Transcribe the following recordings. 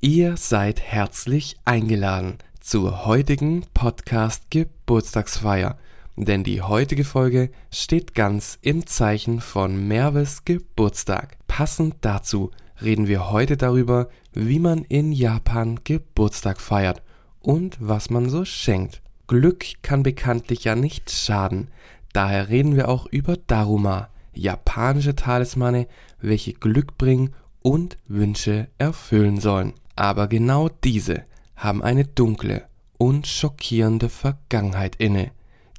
Ihr seid herzlich eingeladen zur heutigen Podcast Geburtstagsfeier, denn die heutige Folge steht ganz im Zeichen von Merves Geburtstag. Passend dazu reden wir heute darüber, wie man in Japan Geburtstag feiert und was man so schenkt. Glück kann bekanntlich ja nicht schaden, daher reden wir auch über Daruma, japanische Talismane, welche Glück bringen und Wünsche erfüllen sollen. Aber genau diese haben eine dunkle und schockierende Vergangenheit inne,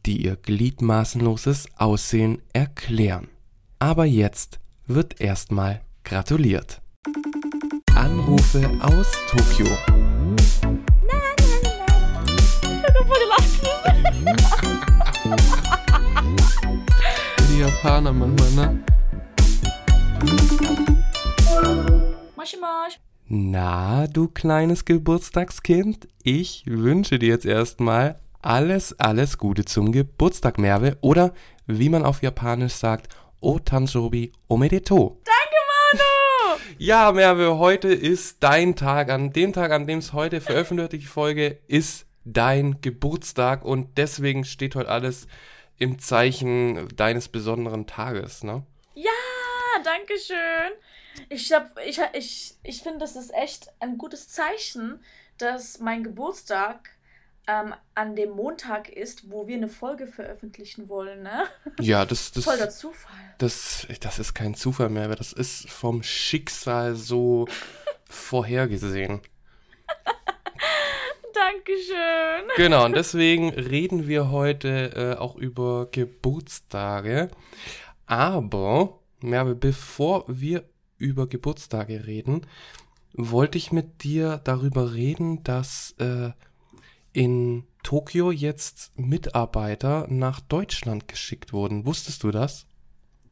die ihr gliedmaßenloses Aussehen erklären. Aber jetzt wird erstmal gratuliert. Anrufe aus Tokio. Die Japaner manchmal, ne? Moshi Mosh. Na, du kleines Geburtstagskind, ich wünsche dir jetzt erstmal alles, alles Gute zum Geburtstag, Merve. Oder wie man auf Japanisch sagt, O Tanjobi Omedeto. Danke, Manu! Ja, Merve, heute ist dein Tag. An dem Tag, an dem es heute veröffentlicht, die Folge, ist dein Geburtstag. Und deswegen steht heute alles im Zeichen deines besonderen Tages, ne? Ja, danke schön. Ich, hab, ich, ich, ich finde, das ist echt ein gutes Zeichen, dass mein Geburtstag ähm, an dem Montag ist, wo wir eine Folge veröffentlichen wollen, ne? Ja, das, das, Voll der Zufall. das, das ist kein Zufall mehr, aber das ist vom Schicksal so vorhergesehen. Dankeschön. Genau, und deswegen reden wir heute äh, auch über Geburtstage. Aber, Merve, bevor wir über Geburtstage reden, wollte ich mit dir darüber reden, dass äh, in Tokio jetzt Mitarbeiter nach Deutschland geschickt wurden. Wusstest du das?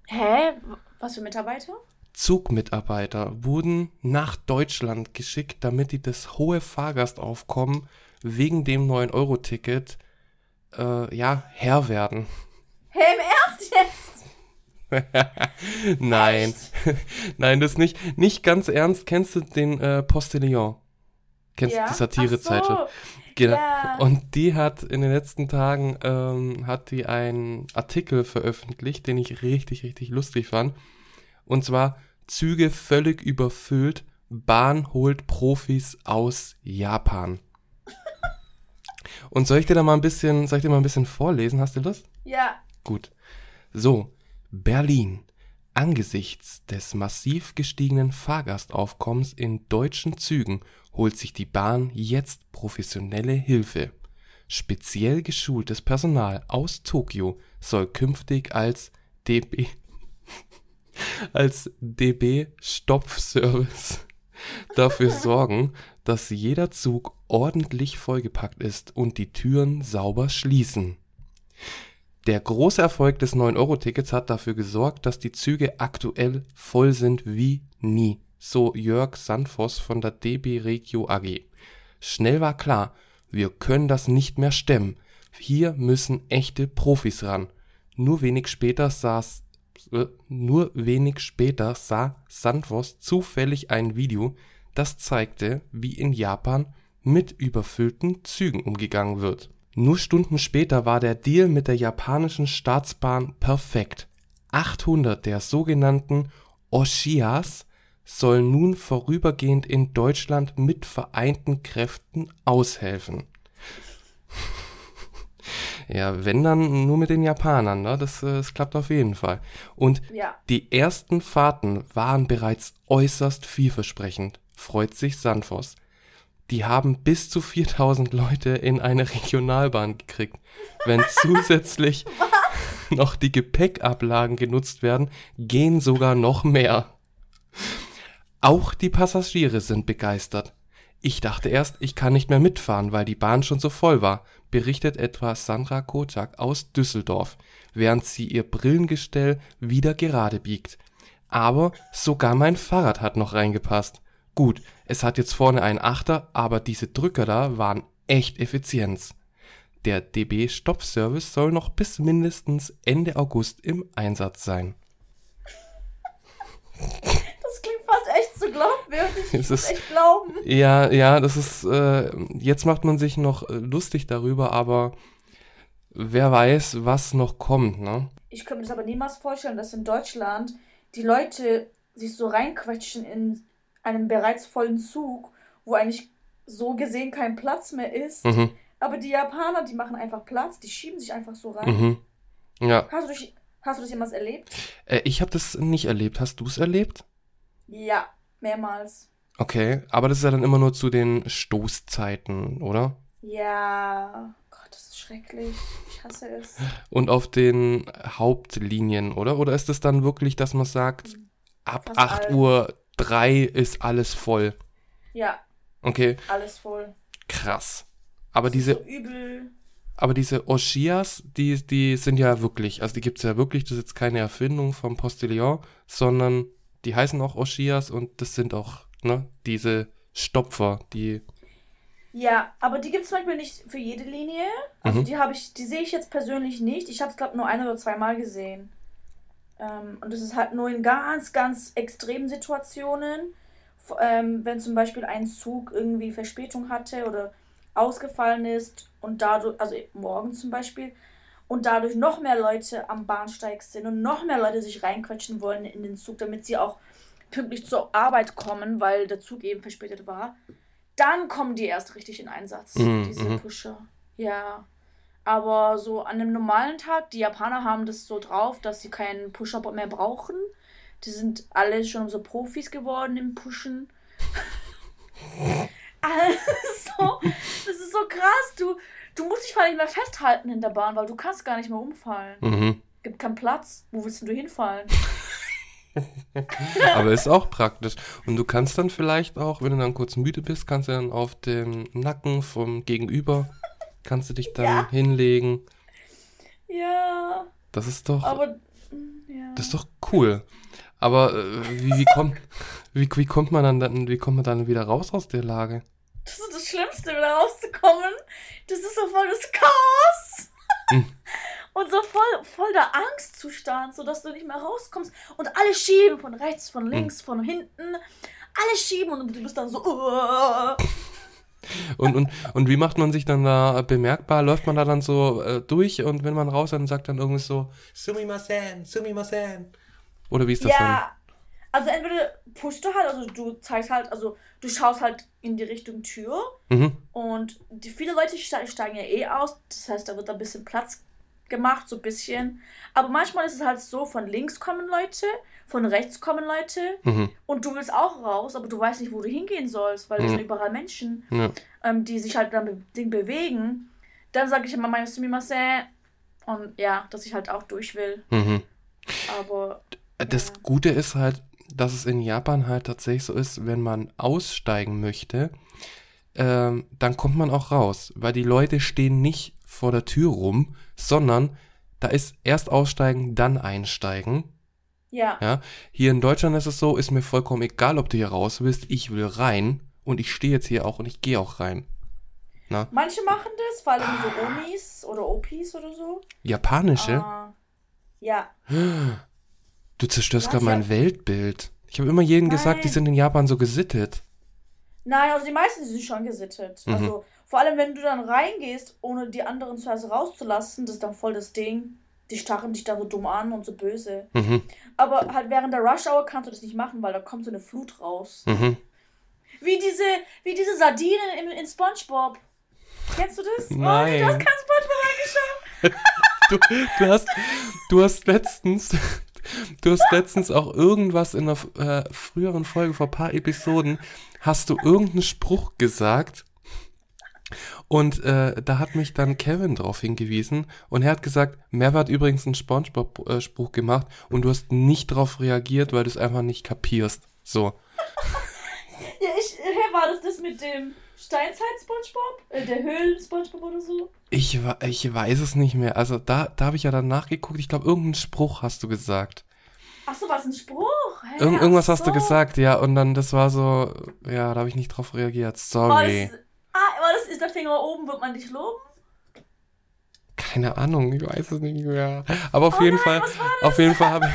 Hä? Was für Mitarbeiter? Zugmitarbeiter wurden nach Deutschland geschickt, damit die das hohe Fahrgastaufkommen wegen dem 9-Euro-Ticket äh, ja, Herr werden. Hä, im Ernst? Nein, nein, das nicht. Nicht ganz ernst. Kennst du den äh, Postillon? Kennst du die Satirezeitschrift? So. Genau. Ja. Und die hat in den letzten Tagen ähm, hat die einen Artikel veröffentlicht, den ich richtig, richtig lustig fand. Und zwar Züge völlig überfüllt, Bahn holt Profis aus Japan. Und soll ich dir da mal ein bisschen, soll ich dir mal ein bisschen vorlesen? Hast du Lust? Ja. Gut. So, Berlin. Angesichts des massiv gestiegenen Fahrgastaufkommens in deutschen Zügen holt sich die Bahn jetzt professionelle Hilfe. Speziell geschultes Personal aus Tokio soll künftig als DB als DB Stopfservice dafür sorgen, dass jeder Zug ordentlich vollgepackt ist und die Türen sauber schließen. Der große Erfolg des 9-Euro-Tickets hat dafür gesorgt, dass die Züge aktuell voll sind wie nie, so Jörg Sandvoss von der DB Regio AG. Schnell war klar, wir können das nicht mehr stemmen. Hier müssen echte Profis ran. Nur wenig später saß äh, nur wenig später sah Sandvoss zufällig ein Video, das zeigte, wie in Japan mit überfüllten Zügen umgegangen wird. Nur Stunden später war der Deal mit der japanischen Staatsbahn perfekt. 800 der sogenannten Oshias sollen nun vorübergehend in Deutschland mit vereinten Kräften aushelfen. Ja, wenn dann nur mit den Japanern, ne? Das, äh, das klappt auf jeden Fall. Und Ja. die ersten Fahrten waren bereits äußerst vielversprechend, freut sich Sanfos. Die haben bis zu 4000 Leute in eine Regionalbahn gekriegt. Wenn zusätzlich noch die Gepäckablagen genutzt werden, gehen sogar noch mehr. Auch die Passagiere sind begeistert. Ich dachte erst, ich kann nicht mehr mitfahren, weil die Bahn schon so voll war, berichtet etwa Sandra Kocak aus Düsseldorf, während sie ihr Brillengestell wieder gerade biegt. Aber sogar mein Fahrrad hat noch reingepasst. Gut, es hat jetzt vorne einen Achter, aber diese Drücker da waren echt Effizienz. Der DB Stoppservice soll noch bis mindestens Ende August im Einsatz sein. Das klingt fast echt so glaubwürdig. Ich Es echt glauben. Ja, ja, das ist, äh, jetzt macht man sich noch äh, lustig darüber, aber wer weiß, was noch kommt, ne? Ich könnte mir das aber niemals vorstellen, dass in Deutschland die Leute sich so reinquetschen in einen bereits vollen Zug, wo eigentlich so gesehen kein Platz mehr ist. Mhm, Aber die Japaner, die machen einfach Platz, die schieben sich einfach so rein. mhm. Ja, Hast, du dich, hast du das jemals erlebt? äh, ich habe das nicht erlebt. Hast du es erlebt? Ja, mehrmals. Okay, aber das ist ja dann immer nur zu den Stoßzeiten, oder? Ja, Gott, das ist schrecklich. Ich hasse es. Und auf den Hauptlinien, oder? Oder ist es dann wirklich, dass man sagt, ab Fast 8 allen. Uhr 3 ist alles voll? Ja, Okay, alles voll. krass. Aber Das diese, so übel. aber diese Oshias, die, die sind ja wirklich, also die gibt es ja wirklich, das ist jetzt keine Erfindung vom Postillon, sondern die heißen auch Oshias und das sind auch, ne, diese Stopfer, die, Ja, aber die gibt es zum Beispiel nicht für jede Linie. Also Mhm. die habe ich, die sehe ich jetzt persönlich nicht. Ich habe es, glaube nur ein oder zweimal gesehen. Ähm, und das ist halt nur in ganz, ganz extremen Situationen. Ähm, wenn zum Beispiel ein Zug irgendwie Verspätung hatte oder ausgefallen ist und dadurch, also morgen zum Beispiel, und dadurch noch mehr Leute am Bahnsteig sind und noch mehr Leute sich reinquetschen wollen in den Zug, damit sie auch pünktlich zur Arbeit kommen, weil der Zug eben verspätet war, dann kommen die erst richtig in Einsatz, Mhm, diese mhm. Pusher. Ja. Aber so an einem normalen Tag, die Japaner haben das so drauf, dass sie keinen Pusher mehr brauchen. Die sind alle schon so Profis geworden im Pushen. also, das ist so krass. Du, du musst dich vor allem nicht mehr festhalten in der Bahn, weil du kannst gar nicht mehr umfallen. mhm. Gibt keinen Platz. Wo willst du hinfallen? aber ist auch praktisch. Und du kannst dann vielleicht auch, wenn du dann kurz müde bist, kannst du dann auf dem Nacken vom Gegenüber, kannst du dich dann Ja. hinlegen. Ja, Das ist doch, aber. mm, Ja. das ist doch cool. Aber äh, wie, wie, kommt, wie, wie kommt man dann, dann, wie kommt man dann wieder raus aus der Lage? Das ist das Schlimmste, wieder rauszukommen. Das ist so voll das Chaos. Hm. Und so voll, voll der Angstzustand, sodass du nicht mehr rauskommst. Und alle schieben von rechts, von links, von hinten. Alle schieben und du bist dann so. "Uah." Und, und, und wie macht man sich dann da bemerkbar? Läuft man da dann so äh, durch und wenn man raus ist, dann sagt dann irgendwie so, Sumimasen, Sumimasen. Oder wie ist das Ja. Also entweder pushst du halt, also du zeigst halt, also du schaust halt in die Richtung Tür dann? Mhm. und die, viele Leute ste- steigen ja eh aus, das heißt, da wird ein bisschen Platz gemacht, so ein bisschen. Aber manchmal ist es halt so, von links kommen Leute, von rechts kommen Leute Mhm. und du willst auch raus, aber du weißt nicht, wo du hingehen sollst, weil es Mhm. sind überall Menschen, Ja. ähm, die sich halt dann be Ding bewegen. Dann sage ich immer meine Sumimasen und ja, dass ich halt auch durch will. Mhm. Aber Das Ja. Gute ist halt, dass es in Japan halt tatsächlich so ist, wenn man aussteigen möchte, ähm, dann kommt man auch raus, weil die Leute stehen nicht vor der Tür rum, sondern da ist erst aussteigen, dann einsteigen. ja. Ja, hier in Deutschland ist es so, ist mir vollkommen egal, ob du hier raus willst, ich will rein und ich stehe jetzt hier auch und ich gehe auch rein. Na, Manche machen das, vor allem Ah. so Omis oder Opis oder so. japanische? Ah, ja. Du zerstörst gerade mein? Weltbild. Ich habe immer jedem gesagt, die Nein. sind in Japan so gesittet. Nein, also die meisten sind schon gesittet. Mhm. Also vor allem, wenn du dann reingehst, ohne die anderen zuerst rauszulassen, das ist dann voll das Ding. Die starren dich da so dumm an und so böse. Mhm, Aber halt während der Rush Hour kannst du das nicht machen, weil da kommt so eine Flut raus. mhm. Wie diese, wie diese Sardinen in, in Spongebob. Kennst du das? Oh, Nein. du hast kein Spongebob angeschaut. Du, du, hast, du hast letztens, du hast letztens auch irgendwas in einer äh, früheren Folge vor ein paar Episoden, hast du irgendeinen Spruch gesagt und äh, da hat mich dann Kevin drauf hingewiesen und er hat gesagt, Merve hat übrigens einen Spongebob-Spruch gemacht und du hast nicht drauf reagiert, weil du es einfach nicht kapierst. So. Ja, ich, hä, war das das mit dem Steinzeit-Spongebob? Äh, der Höhlen-Spongebob oder so? Ich, ich weiß es nicht mehr. Also da, da habe ich ja dann nachgeguckt. Ich glaube, irgendeinen Spruch hast du gesagt. Achso, war das ein Spruch? Irgend, ach irgendwas hast du so. gesagt, ja. Und dann, das war so, ja, da habe ich nicht drauf reagiert. Sorry. das, ah, das ist der Finger oben, wird man dich loben? Keine Ahnung, ich weiß es nicht mehr. Aber auf Oh jeden nein, Fall, was auf jeden Fall habe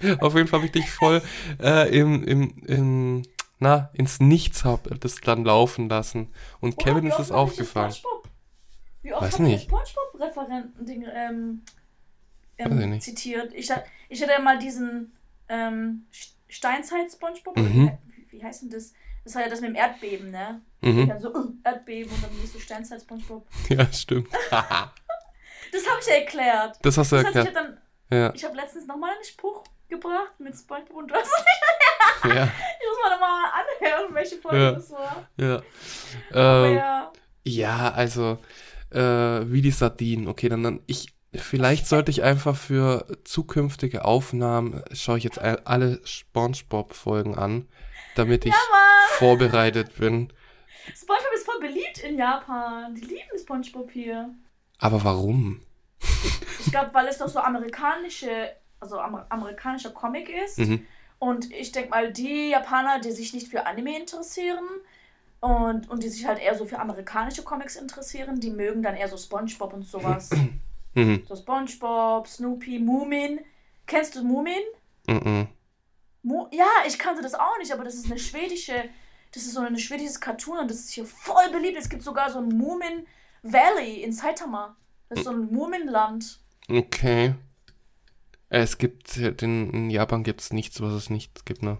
ich, auf jeden Fall habe ich dich voll äh, im, im, im, na, ins Nichts habe das dann laufen lassen. Und Oder Kevin ist es hab aufgefallen. Wie oft Weiß nicht. SpongeBob-Referenten-Ding ähm, Weiß ich ähm, nicht. zitiert? Ich, ich hatte ja mal diesen ähm, Steinzeit-SpongeBob. Mhm. Wie, wie heißt denn das? Das war ja das mit dem Erdbeben, ne? Mhm. Dann so uh, Erdbeben und dann so Steinzeit-SpongeBob. Ja, stimmt. Das habe ich ja erklärt. das hast du Das heißt, ich erklärt. habe Ja, Ich habe letztens nochmal einen Spruch gebracht mit SpongeBob und du hast. ja, Ich muss mal nochmal anhören, welche Folge Ja. das war. ja. Ähm, ja. Ja, also äh, wie die Sardinen. Okay, dann, dann ich vielleicht sollte ich einfach für zukünftige Aufnahmen schaue ich jetzt all- alle SpongeBob-Folgen an, damit ich Mann! vorbereitet bin. SpongeBob ist voll beliebt in Japan. Die lieben SpongeBob hier. Aber warum? Ich glaube, weil es doch so amerikanische, also amer amerikanischer Comic ist. Mhm. Und ich denke mal, die Japaner, die sich nicht für Anime interessieren und, und die sich halt eher so für amerikanische Comics interessieren, die mögen dann eher so SpongeBob und sowas. Mhm. so SpongeBob, Snoopy, Moomin. Kennst du Moomin? Mhm. Mo ja, ich kannte das auch nicht, aber das ist eine schwedische, das ist so ein schwedisches Cartoon und das ist hier voll beliebt. Es gibt sogar so ein Moomin Valley in Saitama. Das ist so ein Moomin-Land. Okay. Es gibt, äh, den, in Japan gibt es nichts, was es nicht gibt, ne?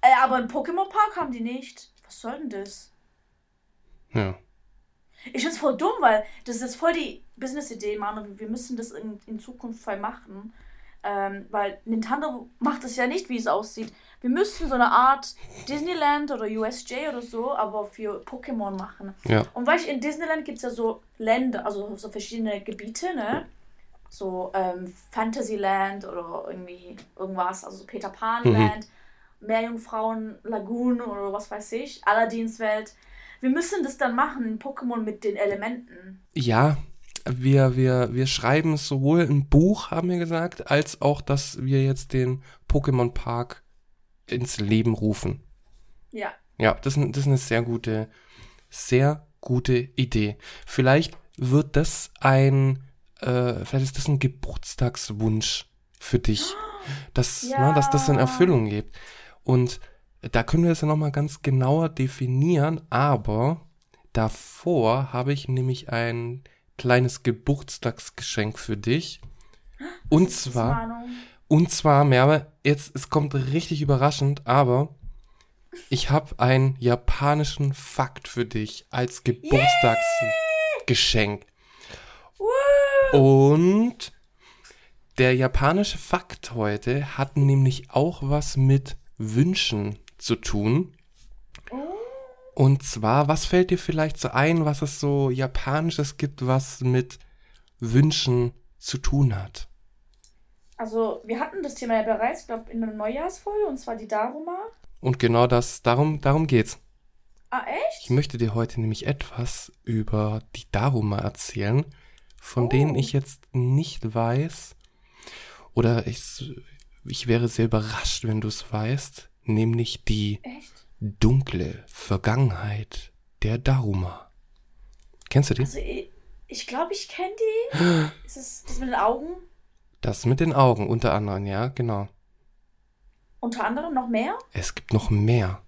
Äh, aber einen Pokémon Park haben die nicht. Was soll denn das? Ja. Ich find's voll dumm, weil das ist voll die Business-Idee, Mann, wir müssen das in, in Zukunft voll machen. Ähm, weil Nintendo macht es ja nicht, wie es aussieht. Wir müssten so eine Art Disneyland oder USJ oder so, aber für Pokémon machen. Ja. Und weil ich in Disneyland gibt es ja so Länder, also so verschiedene Gebiete, ne? So ähm, Fantasyland oder irgendwie irgendwas, also so Peter Pan Land, Meerjungfrauen Lagoon oder was weiß ich, Alladinswelt. Wir müssen das dann machen Pokémon mit den Elementen. Ja, wir, wir, wir schreiben sowohl ein Buch, haben wir gesagt, als auch, dass wir jetzt den Pokémon Park ins Leben rufen. Ja. Ja, das, ist- das ist eine sehr gute, sehr gute Idee. Vielleicht wird das ein, äh, vielleicht ist das ein Geburtstagswunsch für dich, dass, Ja. ne, dass das in Erfüllung geht. Und da können wir es ja nochmal ganz genauer definieren, aber davor habe ich nämlich ein kleines Geburtstagsgeschenk für dich. Und zwar, und zwar, Merve, jetzt, es kommt richtig überraschend, aber ich habe einen japanischen Fakt für dich als Geburtstagsgeschenk. Und der japanische Fakt heute hat nämlich auch was mit Wünschen zu tun. Und zwar, was fällt dir vielleicht so ein, was es so japanisches gibt, was mit Wünschen zu tun hat? Also, wir hatten das Thema ja bereits, ich glaube, in einer Neujahrsfolge, und zwar die Daruma. Und genau das, darum, darum geht's. Ah, echt? Ich möchte dir heute nämlich etwas über die Daruma erzählen, von Oh. denen ich jetzt nicht weiß, oder ich, ich wäre sehr überrascht, wenn du es weißt, nämlich die Echt? dunkle Vergangenheit der Daruma. Kennst du die? Also, ich glaube, ich, kenne die. Ist es das mit den Augen? Das mit den Augen unter anderem, ja, genau. Unter anderem noch mehr? Es gibt noch mehr.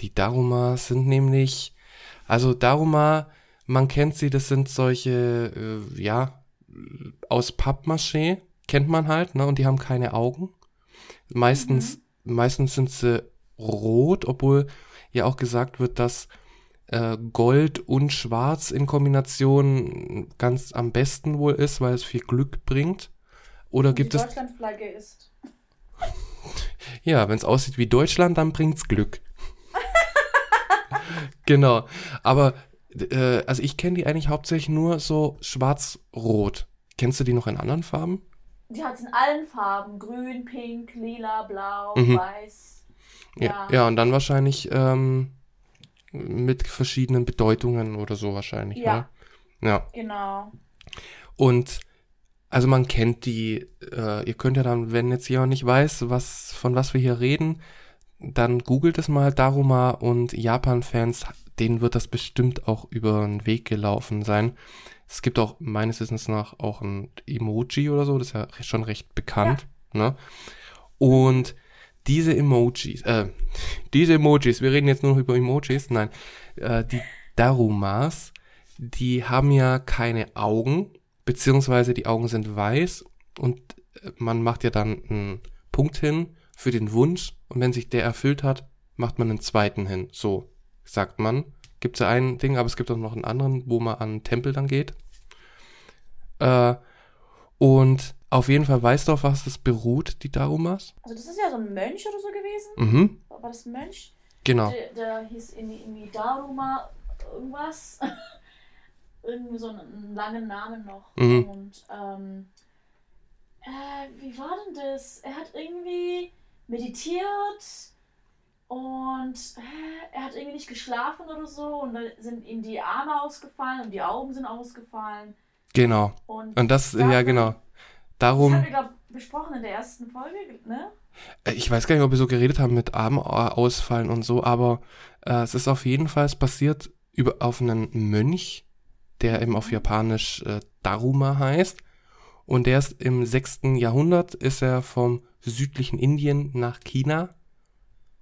Die Daruma sind nämlich, also Daruma, man kennt sie, das sind solche, äh, ja, aus Pappmaché, kennt man halt, ne, und die haben keine Augen. Meistens, meistens sind sie rot, obwohl ja auch gesagt wird, dass äh, Gold und Schwarz in Kombination ganz am besten wohl ist, weil es viel Glück bringt. Oder Und gibt die es Deutschlandflagge ist. Ja, wenn es aussieht wie Deutschland, dann bringt's Glück. genau. Aber äh, also ich kenne die eigentlich hauptsächlich nur so schwarz-rot. Kennst du die noch in anderen Farben? Die hat es in allen Farben. Grün, pink, lila, blau, Mhm. weiß. Ja. Ja. Ja, und dann wahrscheinlich ähm, mit verschiedenen Bedeutungen oder so wahrscheinlich. Ja. Ne? Ja. Genau. Und also man kennt die, äh, ihr könnt ja dann, wenn jetzt jemand nicht weiß, was, von was wir hier reden, dann googelt es mal Daruma und Japan-Fans, denen wird das bestimmt auch über den Weg gelaufen sein. Es gibt auch meines Wissens nach auch ein Emoji oder so, das ist ja schon recht bekannt. Ne? Und diese Emojis, äh, diese Emojis, wir reden jetzt nur noch über Emojis, nein, äh, die Darumas, die haben ja keine Augen, beziehungsweise die Augen sind weiß und äh, man macht ja dann einen Punkt hin für den Wunsch und wenn sich der erfüllt hat, macht man einen zweiten hin. So sagt man. Gibt es ja ein Ding, aber es gibt auch noch einen anderen, wo man an Tempel dann geht. Äh, und auf jeden Fall weißt du, auf was das beruht, die Darumas? Also das ist ja so ein Mönch oder so gewesen. Mhm, War das ein Mönch? genau. Der, der hieß irgendwie, Daruma irgendwas. irgendwie so einen, einen langen Namen noch. Mhm. Und ähm, äh, wie war denn das? Er hat irgendwie meditiert und er hat irgendwie nicht geschlafen oder so und dann sind ihm die Arme ausgefallen und die Augen sind ausgefallen. Genau. Und, Und das, Ja, ja genau. das haben Darum, wir, glaube besprochen in der ersten Folge, ne? äh, ich weiß gar nicht, ob wir so geredet haben mit Arm äh, ausfallen und so, aber äh, es ist auf jeden Fall passiert über, auf einen Mönch, der eben auf Japanisch äh, Daruma heißt. Und der ist im 6. Jahrhundert, ist er vom südlichen Indien nach China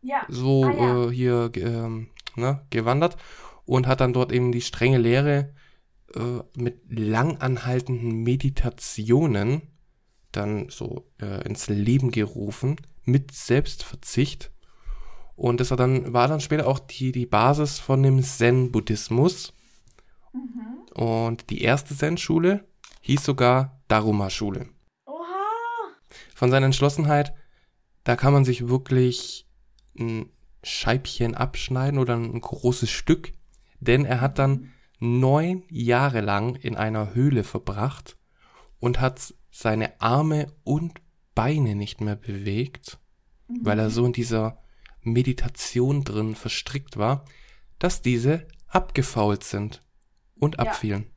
Ja. so Ah, ja. äh, hier ähm, ne, gewandert und hat dann dort eben die strenge Lehre äh, mit lang anhaltenden Meditationen dann so äh, ins Leben gerufen mit Selbstverzicht und das war dann war dann später auch die die Basis von dem Zen-Buddhismus Mhm. und die erste Zen-Schule hieß sogar Daruma-Schule Oha. von seiner Entschlossenheit, da kann man sich wirklich ein Scheibchen abschneiden oder ein großes Stück, denn er hat dann neun Jahre lang in einer Höhle verbracht und hat seine Arme und Beine nicht mehr bewegt, weil er so in dieser Meditation drin verstrickt war, dass diese abgefault sind und Ja. abfielen.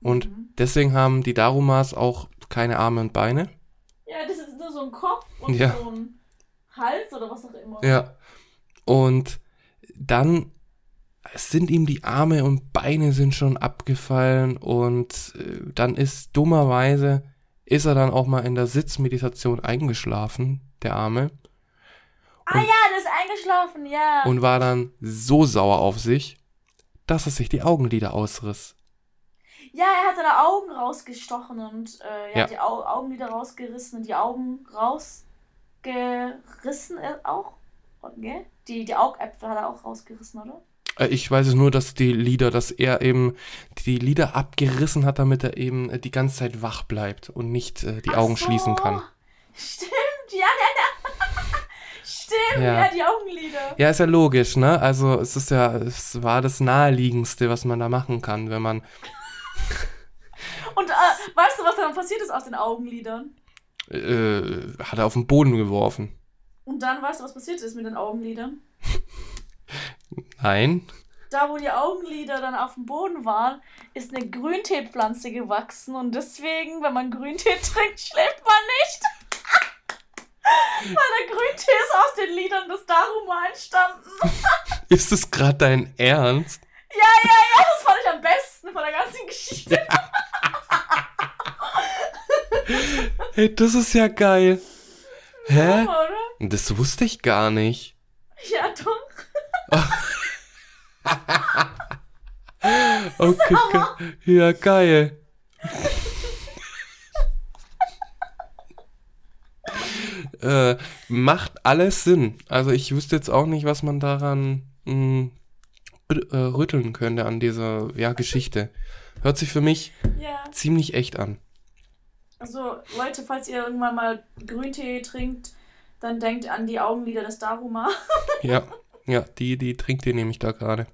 Und Mhm. deswegen haben die Darumas auch keine Arme und Beine. Ja, das ist nur so ein Kopf und Ja. so ein Hals oder was auch immer. Ja. Und dann sind ihm die Arme und Beine sind schon abgefallen und äh, dann ist dummerweise ist er dann auch mal in der Sitzmeditation eingeschlafen, der Arme, Ah ja, das ist eingeschlafen, ja. und war dann so sauer auf sich, dass er sich die Augenlider ausriss. ja, er hat seine Augen rausgestochen und äh, ja, die Au Augenlider rausgerissen und die Augen rausgerissen äh, auch. Gell? Die, die Augäpfel hat er auch rausgerissen, oder? Äh, Ich weiß es nur, dass die Lieder, dass er eben die Lider abgerissen hat, damit er eben äh, die ganze Zeit wach bleibt und nicht äh, die Ach Augen so. schließen kann. Stimmt, ja, ja, ja. Stimmt, Ja. ja. die Augenlider. Ja, ist ja logisch, ne? Also es ist ja, es war das naheliegendste, was man da machen kann, wenn man Und äh, weißt du, was dann passiert ist aus den Augenlidern? Äh, hat er auf den Boden geworfen. Und dann weißt du, was passiert ist mit den Augenlidern? Nein. Da, wo die Augenlider dann auf dem Boden waren, ist eine Grünteepflanze gewachsen und deswegen, wenn man Grüntee trinkt, schläft man nicht. Weil der Grüntee ist aus den Lidern des Daruma entstanden. Ist es gerade dein Ernst? Ja, ja, ja, das fand ich am besten von der ganzen Geschichte. Hey, das ist ja geil. Hä? Oder? Das wusste ich gar nicht. Ja, doch. Okay, ge ja, geil. äh, macht alles Sinn. Also ich wüsste jetzt auch nicht, was man daran mh, rü- äh, rütteln könnte an dieser ja, Geschichte. Hört sich für mich Ja. ziemlich echt an. Also, Leute, falls ihr irgendwann mal Grüntee trinkt, dann denkt an die Augenlider des Daruma. Ja, ja, die, die trinkt ihr nämlich da gerade.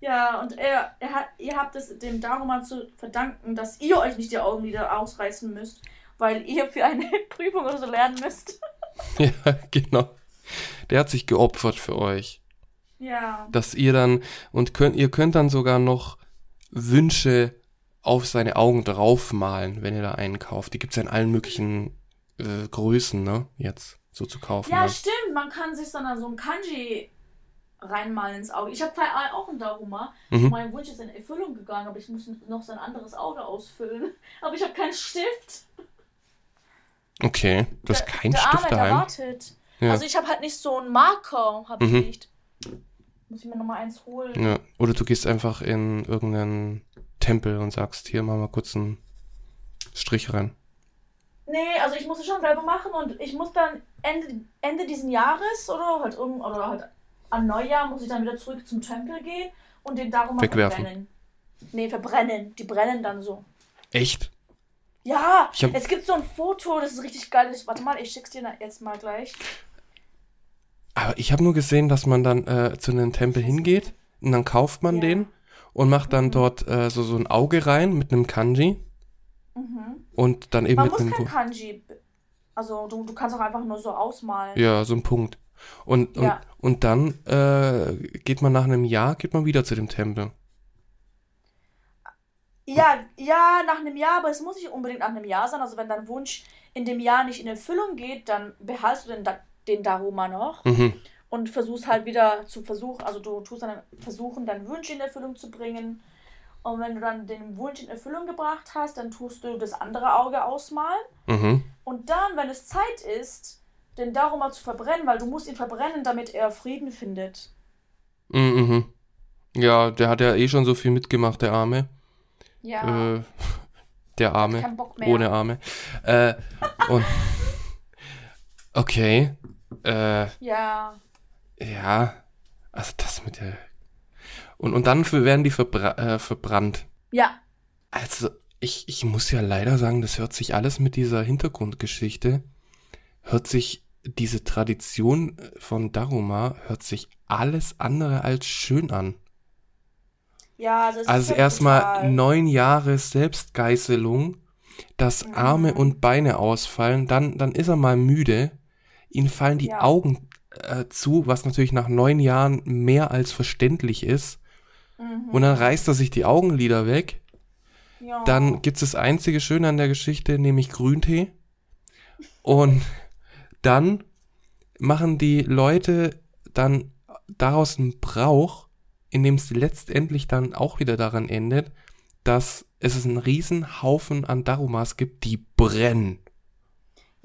Ja, und er, er hat, ihr habt es dem Daruma zu verdanken, dass ihr euch nicht die Augenlider ausreißen müsst, weil ihr für eine Prüfung oder so lernen müsst. Ja, genau. Der hat sich geopfert für euch. Ja. Dass ihr dann, und könnt, ihr könnt dann sogar noch Wünsche auf seine Augen draufmalen, wenn ihr da einen kauft. Die gibt's ja in allen möglichen äh, Größen, ne? Jetzt so zu kaufen. Ja, halt. stimmt. Man kann sich dann an so ein Kanji reinmalen ins Auge. Ich habe auch einen Daruma. Mhm. Mein Wunsch ist in Erfüllung gegangen, aber ich muss noch so ein anderes Auge ausfüllen. Aber ich habe keinen Stift. Okay, du hast keinen der Stift daheim. wartet. Ja. Also ich habe halt nicht so einen Marker, habe Mhm. ich nicht. Muss ich mir nochmal eins holen. Ja. Oder du gehst einfach in irgendeinen Tempel und sagst, hier machen wir kurz einen Strich rein. Nee, also ich muss es schon selber machen und ich muss dann Ende, Ende diesen Jahres oder halt irgend, oder halt an Neujahr muss ich dann wieder zurück zum Tempel gehen und den darum mal Wegwerfen. verbrennen. Nee, verbrennen. Die brennen dann so. Echt? Ja, Ich hab- es gibt so ein Foto, das ist richtig geil. Das, warte mal, ich schick's dir jetzt mal gleich. Aber ich habe nur gesehen, dass man dann äh, zu einem Tempel hingeht und dann kauft man Ja. den und macht dann dort äh, so, so ein Auge rein mit einem Kanji Mhm. und dann eben Man mit muss einem kein Bu- Kanji. Also du, du kannst auch einfach nur so ausmalen. Ja, so ein Punkt. Und, und, Ja. und dann äh, geht man nach einem Jahr, geht man wieder zu dem Tempel. Ja, ja, nach einem Jahr, aber es muss nicht unbedingt nach einem Jahr sein. Also wenn dein Wunsch in dem Jahr nicht in Erfüllung geht, dann behaltst du den, den Daruma noch Mhm. Und versuchst halt wieder zu versuchen, also du tust dann versuchen, deinen Wunsch in Erfüllung zu bringen. Und wenn du dann den Wunsch in Erfüllung gebracht hast, dann tust du das andere Auge ausmalen. Mhm. Und dann, wenn es Zeit ist, den Daruma zu verbrennen, weil du musst ihn verbrennen, damit er Frieden findet. Mhm. mhm. Ja, der hat ja eh schon so viel mitgemacht, der Arme. Ja, Äh, der Arme. kein Bock mehr. Ohne Arme. Äh, und. Okay. Äh, Ja, ja. Also das mit der. Und, und dann für- werden die verbra äh, verbrannt. ja, Also, ich, ich muss ja leider sagen, das hört sich alles mit dieser Hintergrundgeschichte, hört sich diese Tradition von Daruma, hört sich alles andere als schön an. ja, also ist Also ja erstmal neun Jahre Selbstgeißelung, dass Mhm. Arme und Beine ausfallen, dann, dann ist er mal müde, ihm fallen die Ja. Augen äh, zu, was natürlich nach neun Jahren mehr als verständlich ist, Mhm. und dann reißt er sich die Augenlider weg. ja. Dann gibt's das einzige Schöne an der Geschichte, nämlich Grüntee. Und dann machen die Leute dann daraus einen Brauch, in dem es letztendlich dann auch wieder daran endet, dass es einen riesen Haufen an Darumas gibt, die brennen.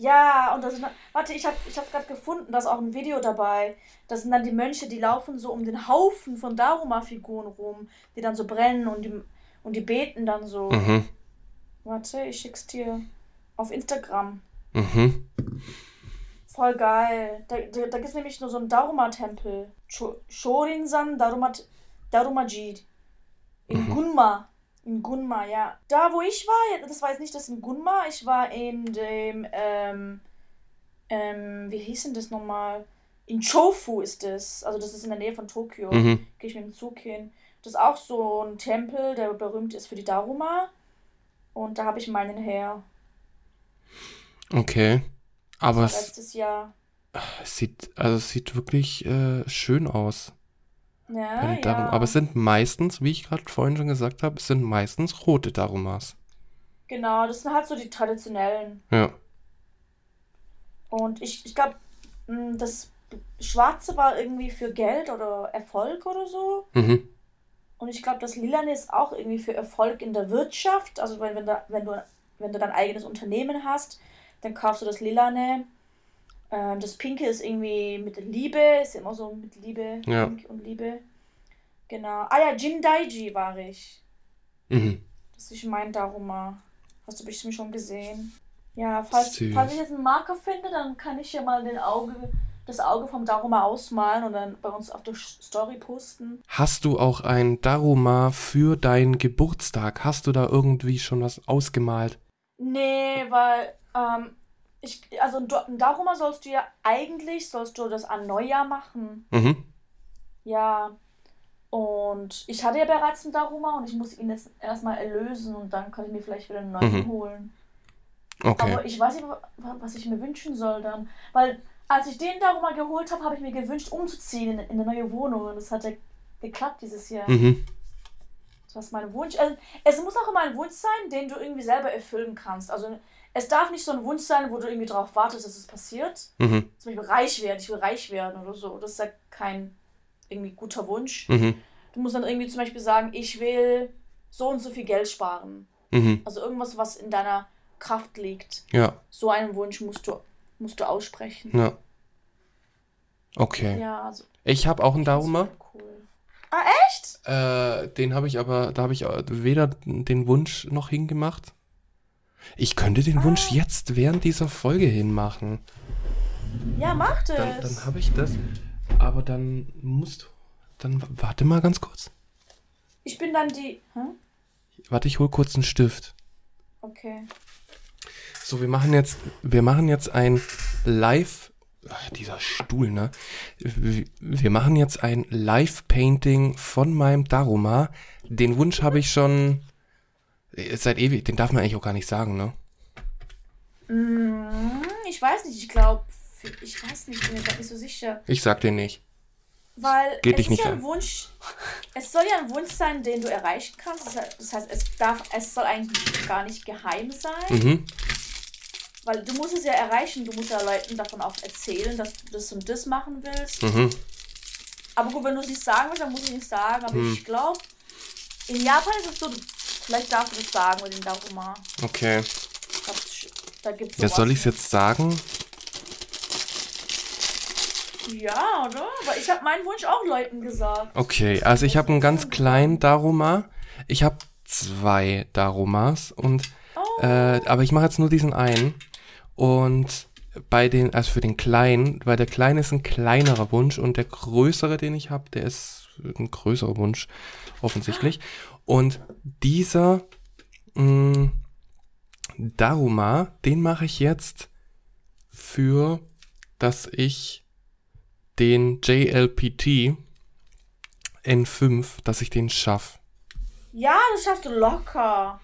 Ja, und das sind, warte, ich habe ich hab gerade gefunden, da ist auch ein Video dabei. Das sind dann die Mönche, die laufen so um den Haufen von Daruma-Figuren rum, die dann so brennen und die, und die beten dann so. Mhm, Warte, ich schick's dir auf Instagram. mhm. Voll geil. Da, da, da gibt's nämlich nur so einen Daruma-Tempel. Shorinsan Daruma, Darumajid. In Mhm. Gunma. In Gunma, ja. Da, wo ich war, das war jetzt nicht das in Gunma, ich war in dem, ähm, ähm, wie hieß denn das nochmal? In Chofu ist das. Also das ist in der Nähe von Tokio. Mhm. Gehe ich mit dem Zug hin. Das ist auch so ein Tempel, der berühmt ist für die Daruma. Und da habe ich meinen her. Okay. Aber es, letztes Jahr. es sieht, also es sieht wirklich äh, schön aus. Ja, ja. Aber es sind meistens, wie ich gerade vorhin schon gesagt habe, es sind meistens rote Darumas. Genau, das sind halt so die traditionellen. Ja. Und ich, ich glaube, das Schwarze war irgendwie für Geld oder Erfolg oder so. Mhm. Und ich glaube, das Lilane ist auch irgendwie für Erfolg in der Wirtschaft. Also wenn, wenn, da, wenn, du, wenn du dein eigenes Unternehmen hast, dann kaufst du das Lilane. Ähm, das Pinke ist irgendwie mit Liebe, ist immer so mit Liebe, Ja. Pink und Liebe. Genau. Ah ja, Jindaiji war ich. Mhm. Das ist mein Daruma. Hast du bestimmt schon gesehen. Ja, falls, Süß. falls ich jetzt einen Marker finde, dann kann ich ja mal den Auge, das Auge vom Daruma ausmalen und dann bei uns auf der Story posten. Hast du auch ein Daruma für deinen Geburtstag? Hast du da irgendwie schon was ausgemalt? Nee, weil, ähm, ich, also Daruma sollst du ja eigentlich, sollst du das an Neujahr machen. Mhm. Ja. Und ich hatte ja bereits einen Daruma und ich muss ihn jetzt erstmal erlösen und dann kann ich mir vielleicht wieder einen neuen Mhm. holen. Okay. Aber ich weiß nicht, wa- was ich mir wünschen soll dann. Weil als ich den Daruma geholt habe, habe ich mir gewünscht, umzuziehen in, in eine neue Wohnung. Und das hat ja geklappt dieses Jahr. Mhm. Das ist mein Wunsch. Also, es muss auch immer ein Wunsch sein, den du irgendwie selber erfüllen kannst. Also es darf nicht so ein Wunsch sein, wo du irgendwie darauf wartest, dass es passiert. Mhm. Zum Beispiel reich werden, ich will reich werden oder so. Das ist ja kein irgendwie guter Wunsch. Mhm. Du musst dann irgendwie zum Beispiel sagen, ich will so und so viel Geld sparen. Mhm. Also irgendwas, was in deiner Kraft liegt. Ja. So einen Wunsch musst du, musst du aussprechen. Ja. Okay. Ja, also. Ich habe auch einen wäre Cool. Ah, echt? Äh, den habe ich aber, da habe ich äh, weder den Wunsch noch hingemacht. Ich könnte den Wunsch Ah. jetzt während dieser Folge hinmachen. Ja, mach das. Dann, dann habe ich das. Aber dann musst du. Dann warte mal ganz kurz. ich bin dann die. Hm? Warte, ich hol kurz einen Stift. Okay. So, wir machen jetzt, wir machen jetzt ein Live. Ach, dieser Stuhl, ne? Wir wir machen jetzt ein Live-Painting von meinem Daruma. Den Wunsch habe ich schon äh, seit ewig. Den darf man eigentlich auch gar nicht sagen, ne? Mm, ich weiß nicht, ich glaube. Ich weiß nicht, ich bin mir grad nicht so sicher. Ich sag den nicht. Weil Geht es dich ist nicht ja an. ein Wunsch. Es soll ja ein Wunsch sein, den du erreichen kannst. Das heißt, es darf, es soll eigentlich gar nicht geheim sein. Mhm. Weil du musst es ja erreichen, du musst ja Leuten davon auch erzählen, dass du das und das machen willst. Mhm. Aber gut, wenn du es nicht sagen willst, dann du es nicht sagen. Aber Hm. ich glaube, in Japan ist es so, vielleicht darfst du das sagen mit dem Daruma. Okay. Glaub, Da gibt's Ja, soll ich es jetzt sagen? Ja, oder? Aber ich habe meinen Wunsch auch Leuten gesagt. Okay, also ich habe einen ganz kleinen Daruma. Ich habe zwei Darumas und Oh, Äh, aber ich mache jetzt nur diesen einen. Und bei den, also für den kleinen, weil der kleine ist ein kleinerer Wunsch und der größere, den ich habe, der ist ein größerer Wunsch, offensichtlich. Und dieser mh, Daruma, den mache ich jetzt für, dass ich den JLPT N5, dass ich den schaff. ja, das schaffst du locker.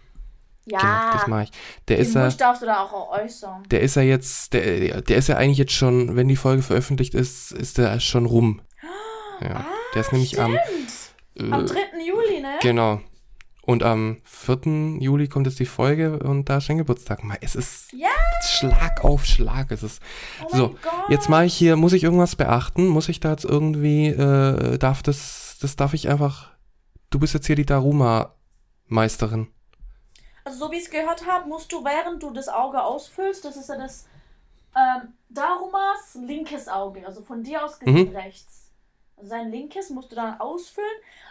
Genau, Ja, das mache ich. Der den ist ja. Darfst du da auch äußern. Der ist ja jetzt, der, der ist ja eigentlich jetzt schon, wenn die Folge veröffentlicht ist, ist der schon rum. Ja, der ist nämlich am, Stimmt. Am äh, 3. Juli, ne? genau. Und am 4. Juli kommt jetzt die Folge und da ist sein Geburtstag. Es ist Ja. Schlag auf Schlag. Es ist, Oh so, jetzt mache ich hier, muss ich irgendwas beachten? Muss ich da jetzt irgendwie, äh, darf das, das darf ich einfach, du bist jetzt hier die Daruma-Meisterin. Also so wie ich es gehört habe, musst du, während du das Auge ausfüllst, das ist ja das ähm, Darumas linkes Auge, also von dir aus gesehen Mhm. rechts. Also sein linkes musst du dann ausfüllen.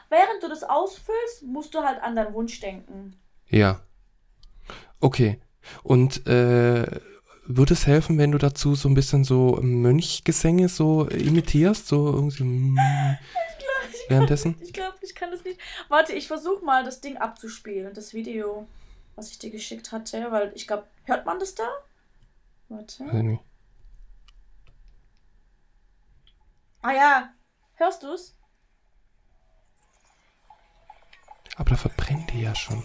Während du das ausfüllst, musst du halt an deinen Wunsch denken. Ja. Okay. Und äh, würde es helfen, wenn du dazu so ein bisschen so Mönchgesänge so imitierst? So irgendwie. mm, Währenddessen? Ich glaube, ich kann das nicht. Warte, ich versuche mal das Ding abzuspielen, das Video, was ich dir geschickt hatte, weil ich glaube, hört man das da? Warte. Ich nicht. Ah ja, hörst du's? Aber da verbrennt die ja schon.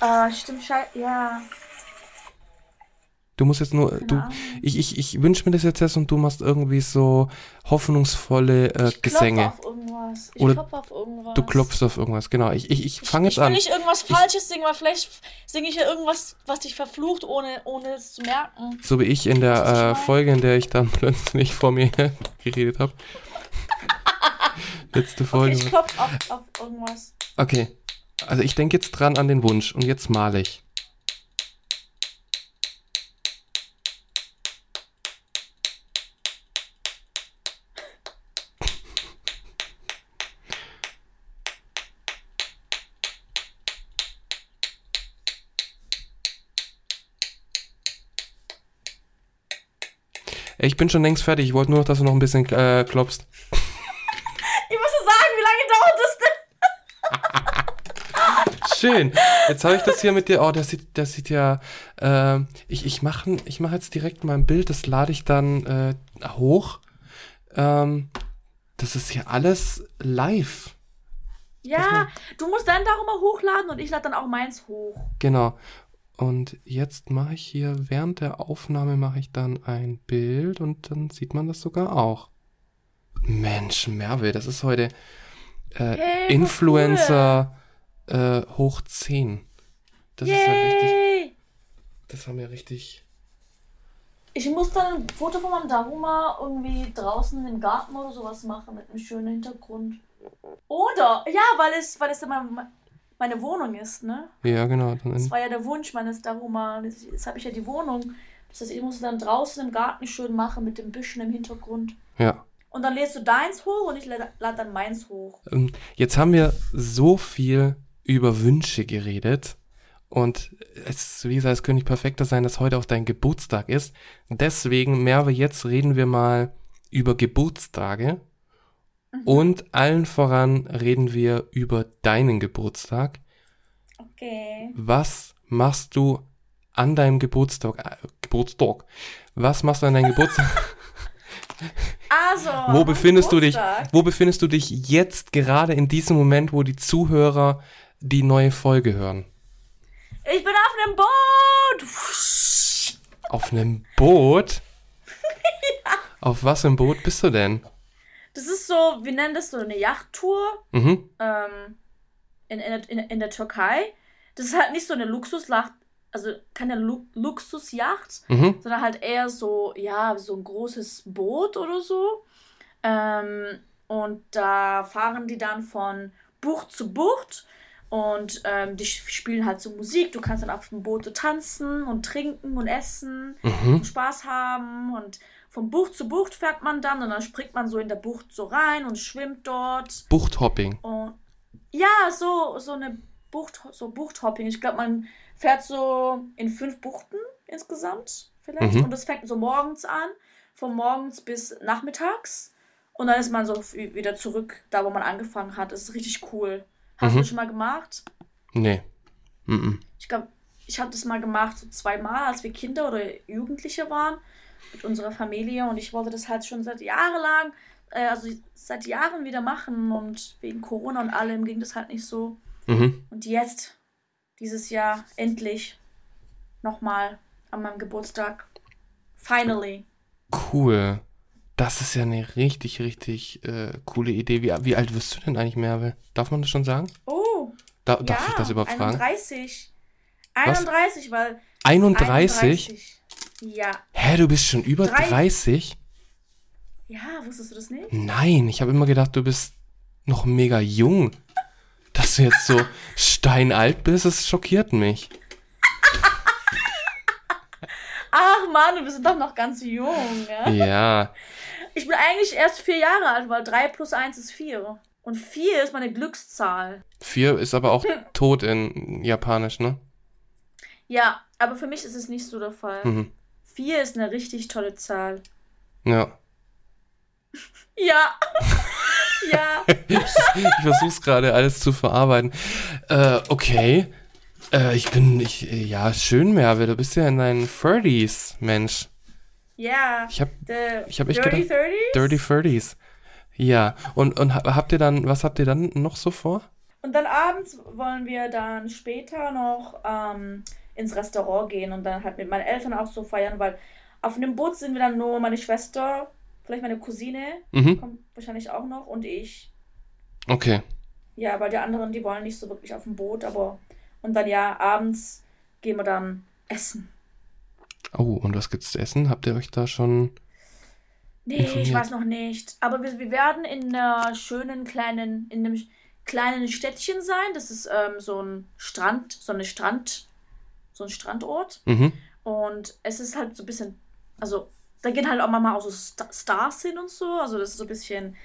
Ah, stimmt, schei ja. Du musst jetzt nur. Keine Du, Ahnung. ich ich, ich wünsche mir das jetzt erst und du machst irgendwie so hoffnungsvolle äh, Ich Gesänge. auf irgendwas. Ich Oder klopfe auf irgendwas. Du klopfst auf irgendwas, genau. Ich, ich, ich Ich, fange ich jetzt will an. nicht irgendwas Falsches singen, weil vielleicht singe ich ja irgendwas, was dich verflucht, ohne, ohne es zu merken. So wie ich in der ich äh? Folge, in der ich dann plötzlich vor mir geredet habe. Letzte Okay, Folge. ich klopfe auf, auf irgendwas. Okay. Also ich denke jetzt dran an den Wunsch und jetzt male ich. Ich bin schon längst fertig. Ich wollte nur noch, dass du noch ein bisschen äh, klopfst. Ich muss dir sagen, wie lange dauert das denn? Schön. Jetzt habe ich das hier mit dir. Oh, das sieht, das sieht ja. Äh, ich ich mache ich mach jetzt direkt mal ein Bild. Das lade ich dann äh, hoch. Ähm, das ist hier alles live. Ja, du musst dann darüber hochladen und ich lade dann auch meins hoch. Genau. Und jetzt mache ich hier während der Aufnahme mache ich dann ein Bild und dann sieht man das sogar auch. Mensch, Merve, das ist heute äh, Hey, Influencer äh, hoch 10. Das ist ja richtig. Yay! Das haben wir richtig. Ich muss dann ein Foto von meinem Daruma irgendwie draußen im Garten oder sowas machen mit einem schönen Hintergrund. Oder, ja, weil es, weil es immer meine Wohnung ist, ne? Ja, genau. Dann Das war ja der Wunsch meines Daruma. Jetzt habe ich ja die Wohnung Das heißt, ich muss es dann draußen im Garten schön machen mit dem Büschen im Hintergrund. Ja. Und dann lädst du deins hoch und ich lade lad dann meins hoch. Ähm, Jetzt haben wir so viel über Wünsche geredet. Und es, wie gesagt, es könnte nicht perfekter sein, dass heute auch dein Geburtstag ist. Deswegen, Merve, jetzt reden wir mal über Geburtstage. Und allen voran reden wir über deinen Geburtstag. Okay. Was machst du an deinem Geburtstag? Äh, Geburtstag. Was machst du an deinem Geburtstag? Also. Wo befindest du dich? Geburtstag. Wo befindest du dich jetzt gerade in diesem Moment, wo die Zuhörer die neue Folge hören? Ich bin auf einem Boot. Auf einem Boot? Auf was im Boot bist du denn? Das ist so, wir nennen das so eine Yachttour Mhm. ähm, in, in, in, in der Türkei. Das ist halt nicht so eine Luxusyacht, also keine Lu Luxusyacht, Mhm. sondern halt eher so, ja, so ein großes Boot oder so. Ähm, und da fahren die dann von Bucht zu Bucht und ähm, die spielen halt so Musik. Du kannst dann auf dem Boot so tanzen und trinken und essen Mhm. und Spaß haben und von Bucht zu Bucht fährt man dann und dann springt man so in der Bucht so rein und schwimmt dort. Buchthopping. Und ja, so, so eine Bucht, so Buchthopping. Ich glaube, man fährt so in fünf Buchten insgesamt vielleicht. Mhm. Und das fängt so morgens an, von morgens bis nachmittags. Und dann ist man so wieder zurück, da wo man angefangen hat. Das ist richtig cool. Hast Mhm. du das schon mal gemacht? Nee. Mhm. Ich glaube, ich habe das mal gemacht, so zweimal, als wir Kinder oder Jugendliche waren mit unserer Familie und ich wollte das halt schon seit Jahren lang, äh, also seit Jahren wieder machen und wegen Corona und allem ging das halt nicht so. Mhm. Und jetzt, dieses Jahr, endlich nochmal an meinem Geburtstag. Finally. Cool. Das ist ja eine richtig, richtig äh, coole Idee. Wie, wie alt wirst du denn eigentlich, Merve? Darf man das schon sagen? Oh, Da, ja, darf ich das überhaupt fragen? 31. 31, weil 31? Ja. Hä, du bist schon über Drei- 30? Ja, wusstest du das nicht? Nein, ich habe immer gedacht, du bist noch mega jung. Dass du jetzt so steinalt bist, das schockiert mich. Ach Mann, du bist doch noch ganz jung, ja? Ja. Ich bin eigentlich erst vier Jahre alt, weil drei plus eins ist vier. Und vier ist meine Glückszahl. Vier ist aber auch tot in Japanisch, ne? Ja, aber für mich ist es nicht so der Fall. Mhm. Vier ist eine richtig tolle Zahl. Ja. Ja. ja. Ich versuch's gerade alles zu verarbeiten. Äh, okay. Äh, ich bin, ich, äh, ja, schön, Merve. Du bist ja in deinen 30s, Mensch. Ja. Ich hab The Ich hab echt Dirty gedacht, 30s. Dirty 30s. Ja. Und, und ha- habt ihr dann, was habt ihr dann noch so vor? Und dann abends wollen wir dann später noch ähm, ins Restaurant gehen und dann halt mit meinen Eltern auch so feiern, weil auf einem Boot sind wir dann nur meine Schwester, vielleicht meine Cousine, Mhm. kommt wahrscheinlich auch noch und ich. Okay. Ja, weil die anderen, die wollen nicht so wirklich auf dem Boot, aber. Und dann ja, abends gehen wir dann essen. Oh, und was gibt's zu essen? Habt ihr euch da schon. Nee, ich Informiert. weiß noch nicht. Aber wir, wir werden in einer schönen kleinen, in einem kleinen Städtchen sein. Das ist ähm, so ein Strand, so eine Strand, so ein Strandort. Mhm. Und es ist halt so ein bisschen, also da gehen halt auch manchmal auch so Sta- Stars hin und so. Also das ist so ein bisschen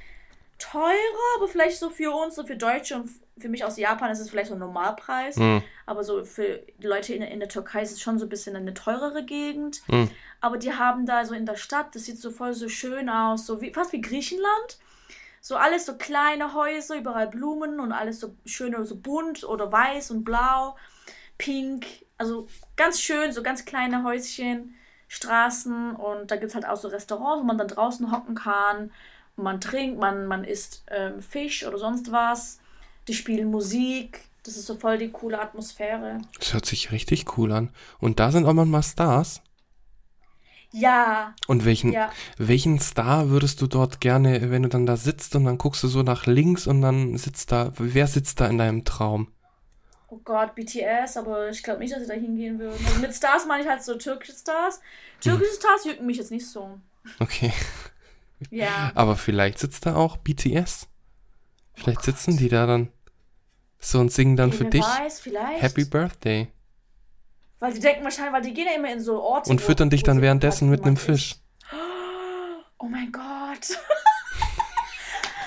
teurer, aber vielleicht so für uns, so für Deutsche und für mich aus Japan ist es vielleicht so ein Normalpreis. Mhm. Aber so für die Leute in, in der Türkei ist es schon so ein bisschen eine teurere Gegend. Mhm. Aber die haben da so in der Stadt, das sieht so voll so schön aus, so wie, fast wie Griechenland. So alles so kleine Häuser, überall Blumen und alles so schön so bunt oder weiß und blau, pink. Also ganz schön, so ganz kleine Häuschen, Straßen und da gibt es halt auch so Restaurants, wo man dann draußen hocken kann. Man trinkt, man, man isst ähm, Fisch oder sonst was. Die spielen Musik. Das ist so voll die coole Atmosphäre. Das hört sich richtig cool an. Und da sind auch manchmal Stars. Ja, Und welchen, ja. welchen Star würdest du dort gerne, wenn du dann da sitzt und dann guckst du so nach links und dann sitzt da, wer sitzt da in deinem Traum? Oh Gott, BTS, aber ich glaube nicht, dass ich da hingehen würde. Also mit Stars meine ich halt so türkische Stars. Türkische Stars jucken mich jetzt nicht so. Okay. Ja. Aber vielleicht sitzt da auch BTS. Vielleicht sitzen die da dann so und singen dann für dich weiß, vielleicht. Happy Birthday. Weil die denken wahrscheinlich, weil die gehen ja immer in so Orte. Und füttern dich dann währenddessen mit einem Fisch. Oh mein Gott.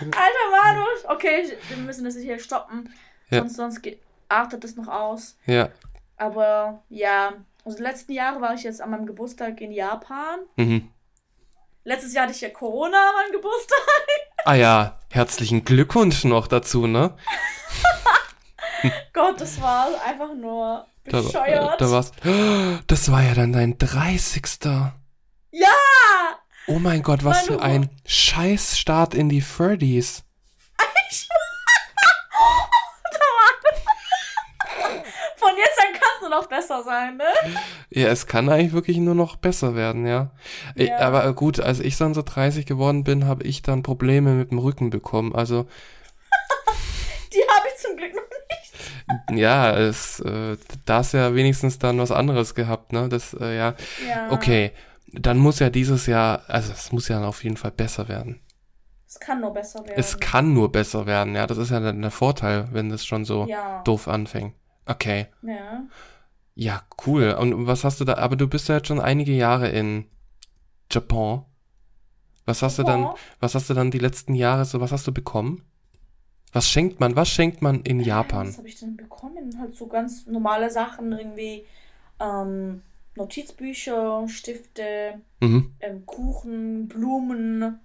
Alter Manus. Okay, wir müssen das hier stoppen. Ja. Sonst, sonst geht, artet das noch aus. Ja. Aber ja, also die letzten Jahre war ich jetzt an meinem Geburtstag in Japan. Mhm. Letztes Jahr hatte ich ja Corona an meinem Geburtstag. Ah ja, herzlichen Glückwunsch noch dazu, ne? Gott, das war einfach nur Da, bescheuert. da war's. Das war ja dann dein 30. Ja! Oh mein Gott, was Meine für ein Scheißstart in die 30s. Von jetzt an kannst du noch besser sein, ne? Ja, es kann eigentlich wirklich nur noch besser werden, ja. Ja. Aber gut, als ich dann so 30 geworden bin, habe ich dann Probleme mit dem Rücken bekommen. Also, Die habe ich zum Glück noch nicht. Ja, es, äh, da hast du ja wenigstens dann was anderes gehabt, ne? Das, äh, ja. Ja. Okay, dann muss ja dieses Jahr, also es muss ja auf jeden Fall besser werden. Es kann nur besser werden. Es kann nur besser werden, ja. Das ist ja dann der Vorteil, wenn das schon so Ja. doof anfängt. Okay. Ja. Ja, cool. Und was hast du da, aber du bist ja jetzt schon einige Jahre in Japan. Was hast du dann, Japan? was hast du dann die letzten Jahre so, was hast du bekommen? Was schenkt man, was schenkt man in Japan? Was habe ich denn bekommen? Halt so ganz normale Sachen, irgendwie ähm, Notizbücher, Stifte, Mhm. ähm, Kuchen, Blumen,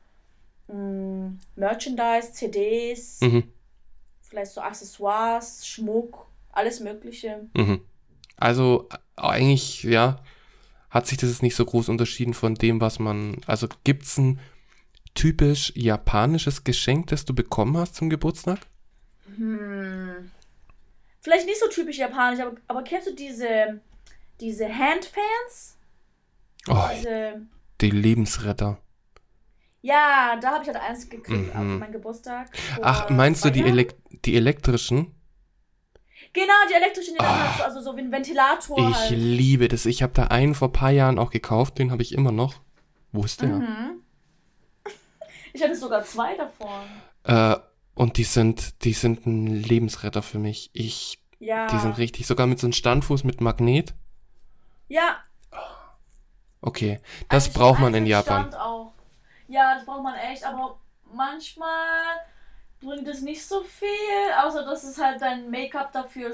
ähm, Merchandise, CDs, Mhm. vielleicht so Accessoires, Schmuck, alles Mögliche. Mhm. Also äh, eigentlich, ja, hat sich das jetzt nicht so groß unterschieden von dem, was man, also gibt's ein typisch japanisches Geschenk, das du bekommen hast zum Geburtstag? Hm. Vielleicht nicht so typisch japanisch, aber, aber kennst du diese, diese Handfans? Oh, Diese, die Lebensretter. ja, da habe ich halt eins gekriegt Mhm. auf meinen Geburtstag. Ach, meinst du die. Elek die elektrischen? Genau, die elektrischen, die dann Ah. halt so, also so wie ein Ventilator Ich halt. liebe das. Ich habe da einen vor paar Jahren auch gekauft, den habe ich immer noch. Wo ist der? Mhm. Ich hatte sogar zwei davon. Äh, und die sind, die sind ein Lebensretter für mich. Ich, Ja. die sind richtig, sogar mit so einem Standfuß mit Magnet. Ja. Okay, das eigentlich braucht man in Japan. Stand Auch. Ja, das braucht man echt, aber manchmal bringt es nicht so viel, außer dass es halt dein Make-up dafür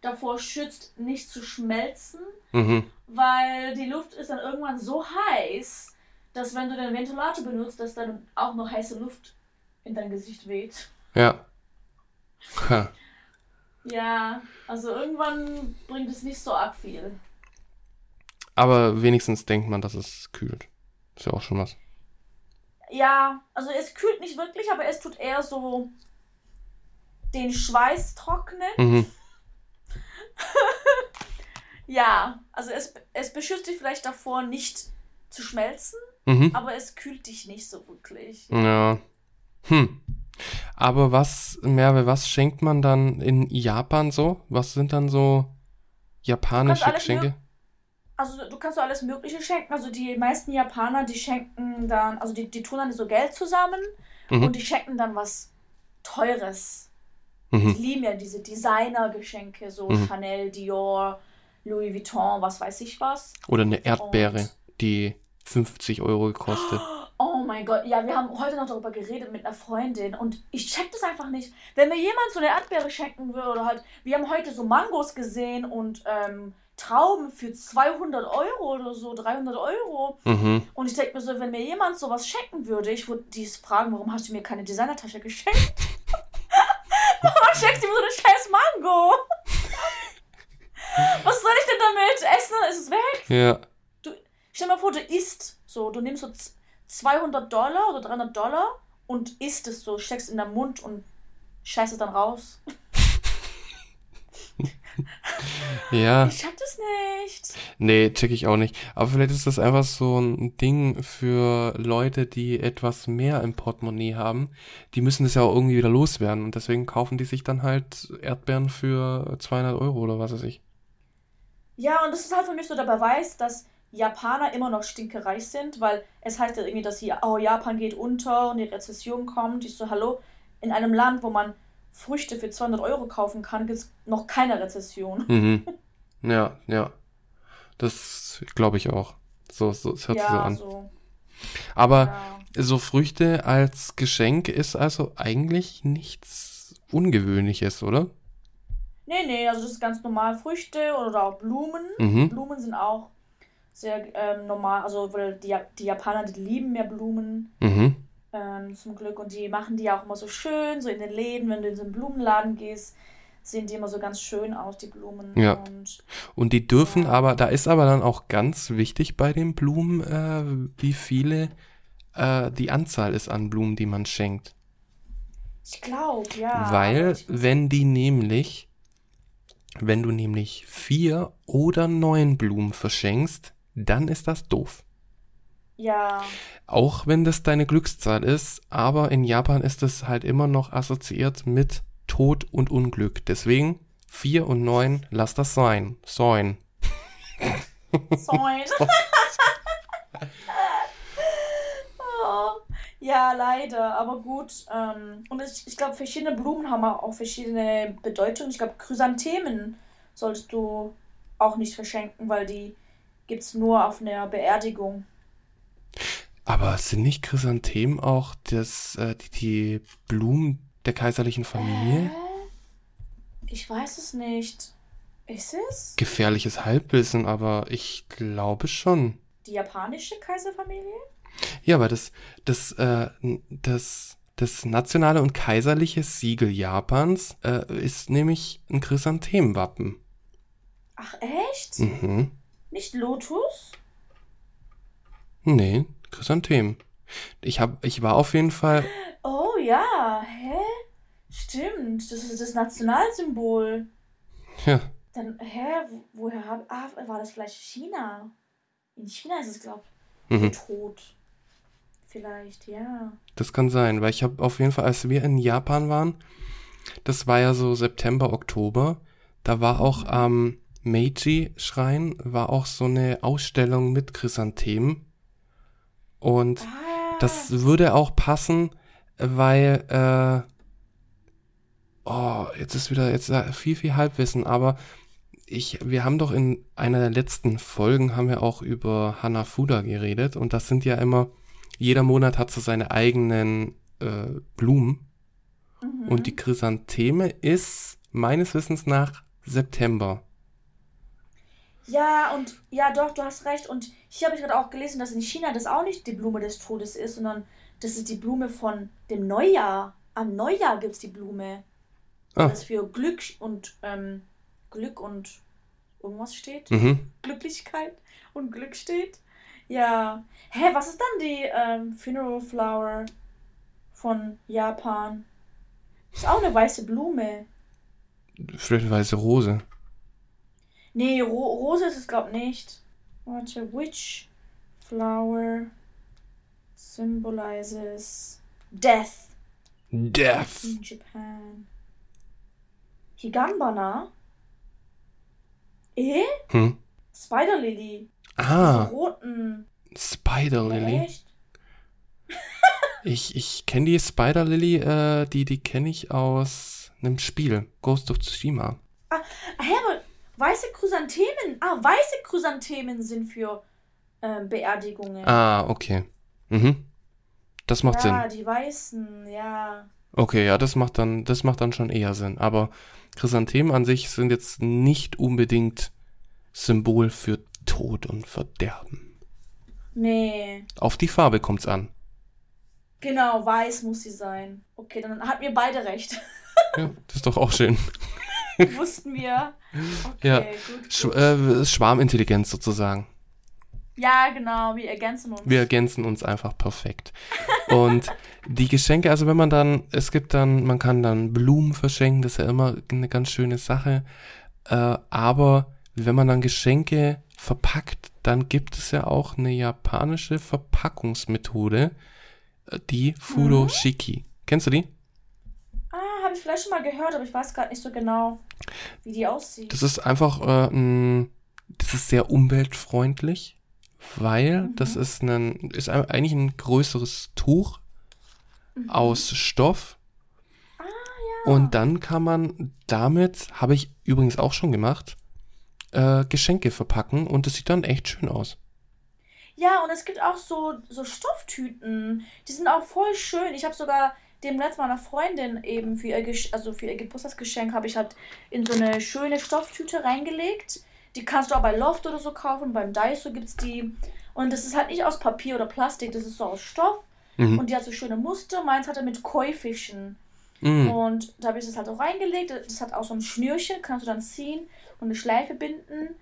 davor schützt, nicht zu schmelzen, Mhm. weil die Luft ist dann irgendwann so heiß, dass wenn du den Ventilator benutzt, dass dann auch noch heiße Luft in dein Gesicht weht. Ja. Ha. Ja, also irgendwann bringt es nicht so arg viel. Aber wenigstens denkt man, dass es kühlt. Ist ja auch schon was. Ja, also es kühlt nicht wirklich, aber es tut eher so den Schweiß trocknen. Mhm. Ja, also es, es beschützt dich vielleicht davor, nicht zu schmelzen, Mhm. aber es kühlt dich nicht so wirklich. Ja. Hm. Aber was, Merve, was schenkt man dann in Japan so? Was sind dann so japanische Geschenke? Also du kannst so alles Mögliche schenken. Also die meisten Japaner, die schenken dann, also die, die tun dann so Geld zusammen Mhm. und die schenken dann was Teures. Die Mhm. lieben ja diese Designer-Geschenke, so Mhm. Chanel, Dior, Louis Vuitton, was weiß ich was. Oder eine Erdbeere, Und- die 50 Euro gekostet. Oh mein Gott, ja, wir haben heute noch darüber geredet mit einer Freundin und ich check das einfach nicht. Wenn mir jemand so eine Erdbeere schenken würde oder halt, wir haben heute so Mangos gesehen und ähm, Trauben für 200 Euro oder so, 300 Euro. Mhm. Und ich denke mir so, wenn mir jemand sowas schenken würde, ich würde dies fragen, warum hast du mir keine Designertasche geschenkt? warum schenkst du mir so eine scheiß Mango? Was soll ich denn damit? Essen, ist es weg? Ja. Stell dir mal vor, du isst so, du nimmst so z- 200 Dollar oder 300 Dollar und isst es so, steckst in den Mund und scheißt es dann raus. Ja. Ich check das nicht. Nee, check ich auch nicht. Aber vielleicht ist das einfach so ein Ding für Leute, die etwas mehr im Portemonnaie haben. Die müssen das ja auch irgendwie wieder loswerden. Und deswegen kaufen die sich dann halt Erdbeeren für 200 Euro oder was weiß ich. Ja, und das ist halt für mich so der Beweis, dass Japaner immer noch stinkereich sind, weil es heißt ja irgendwie, dass hier, oh, Japan geht unter und die Rezession kommt. Ich so, hallo, in einem Land, wo man Früchte für 200 Euro kaufen kann, gibt es noch keine Rezession. Mhm. Ja, ja. Das glaube ich auch. So, so, es hört sich so ja, an. so. Aber Ja. so Früchte als Geschenk ist also eigentlich nichts Ungewöhnliches, oder? Nee, nee, also das ist ganz normal. Früchte oder auch Blumen. Mhm. Blumen sind auch sehr ähm, normal. Also, weil die, Ja- die Japaner, die lieben mehr Blumen. Mhm. Ähm, zum Glück. Und die machen die auch immer so schön, so in den Läden, wenn du in so einen Blumenladen gehst, sehen die immer so ganz schön aus, die Blumen. Ja. Und Und die dürfen Ja. aber, da ist aber dann auch ganz wichtig bei den Blumen, äh, wie viele äh, die Anzahl ist an Blumen, die man schenkt. ich glaube, ja. Weil, ich, wenn die nämlich, wenn du nämlich vier oder neun Blumen verschenkst, dann ist das doof. ja, Auch wenn das deine Glückszahl ist, aber in Japan ist es halt immer noch assoziiert mit Tod und Unglück. Deswegen vier und neun, lass das sein. Sein. Soin. oh, ja, leider, aber gut. Ähm, und ich, ich glaube, verschiedene Blumen haben auch verschiedene Bedeutungen. Ich glaube, Chrysanthemen solltest du auch nicht verschenken, weil die gibt es nur auf einer Beerdigung. Aber sind nicht Chrysanthemen auch das, äh, die, die Blumen der kaiserlichen Familie? Hä? Ich weiß es nicht. Ist es? Gefährliches Halbwissen, aber ich glaube schon. Die japanische Kaiserfamilie? Ja, aber das, das, äh, das, das nationale und kaiserliche Siegel Japans äh, ist nämlich ein Chrysanthemenwappen. Ach, echt? Mhm. Nicht Lotus? Nee, Chrysanthemen. Ich hab, ich war auf jeden Fall, Oh ja, hä? Stimmt, das ist das Nationalsymbol. ja, Dann, hä, wo- woher hab, ah, war das vielleicht China? In China ist es, glaub mhm. ich, tot. Vielleicht, ja. Das kann sein, weil ich habe auf jeden Fall, als wir in Japan waren, das war ja so September, Oktober, da war auch am Meiji-Schrein, war auch so eine Ausstellung mit Chrysanthemen. Und Ah, das würde auch passen, weil, äh, oh, jetzt ist wieder, jetzt äh, viel, viel Halbwissen, aber ich, wir haben doch in einer der letzten Folgen haben wir auch über Hanafuda geredet und das sind ja immer, jeder Monat hat so seine eigenen äh, Blumen mhm. und die Chrysantheme ist meines Wissens nach September. Ja, und ja, doch, du hast recht. Und hier habe ich gerade auch gelesen, dass in China das auch nicht die Blume des Todes ist, sondern das ist die Blume von dem Neujahr. Am Neujahr gibt es die Blume. Ah. Das für Glück und ähm, Glück und irgendwas steht. Mhm. Glücklichkeit und Glück steht. Ja. Hä, was ist dann die ähm, Funeral Flower von Japan? Ist auch eine weiße Blume. Vielleicht eine weiße Rose. Nee, Ro Rose ist es, glaub nicht. Warte, which flower symbolizes death Death. in Japan? Higambana? Eh? Hm. Spider Lily. Diese Ah, roten. Spider Lily. Echt? Ich, ich kenne die Spider Lily, äh, die, die kenne ich aus einem Spiel, Ghost of Tsushima. Ah, hä, aber weiße Chrysanthemen. Ah, weiße Chrysanthemen sind für ähm, Beerdigungen. Ah, okay. Mhm. Das macht ja, Sinn. die weißen, ja. Okay, ja, das macht dann, das macht dann schon eher Sinn. Aber Chrysanthemen an sich sind jetzt nicht unbedingt Symbol für Tod und Verderben. Nee. Auf die Farbe kommt's an. Genau, weiß muss sie sein. Okay, dann hatten wir beide recht. Ja, das ist doch auch schön. Wussten wir. Okay, Ja, gut. Sch äh, Schwarmintelligenz sozusagen. Ja, genau, wir ergänzen uns. Wir ergänzen uns einfach perfekt. Und die Geschenke, also wenn man dann, es gibt dann, man kann dann Blumen verschenken, das ist ja immer eine ganz schöne Sache. Äh, aber wenn man dann Geschenke verpackt, dann gibt es ja auch eine japanische Verpackungsmethode, äh, die Furoshiki. Kennst du die? Ich vielleicht schon mal gehört, aber ich weiß gerade nicht so genau, wie die aussieht. Das ist einfach, äh, das ist sehr umweltfreundlich, weil Mhm. das ist ein, ist eigentlich ein größeres Tuch Mhm. aus Stoff. Ah, ja. Und dann kann man damit, habe ich übrigens auch schon gemacht, äh, Geschenke verpacken und das sieht dann echt schön aus. Ja, und es gibt auch so, so Stofftüten. Die sind auch voll schön. Ich habe sogar dem letzten meiner Freundin eben für ihr, Gesch also für ihr Geburtstagsgeschenk habe ich halt in so eine schöne Stofftüte reingelegt. Die kannst du auch bei Loft oder so kaufen. Beim Daiso gibt es die. Und das ist halt nicht aus Papier oder Plastik, das ist so aus Stoff. Mhm. Und die hat so schöne Muster. Meins hat er mit Koi-Fischen. Mm. Und da habe ich das halt auch reingelegt. Das hat auch so ein Schnürchen, kannst du dann ziehen und eine Schleife binden.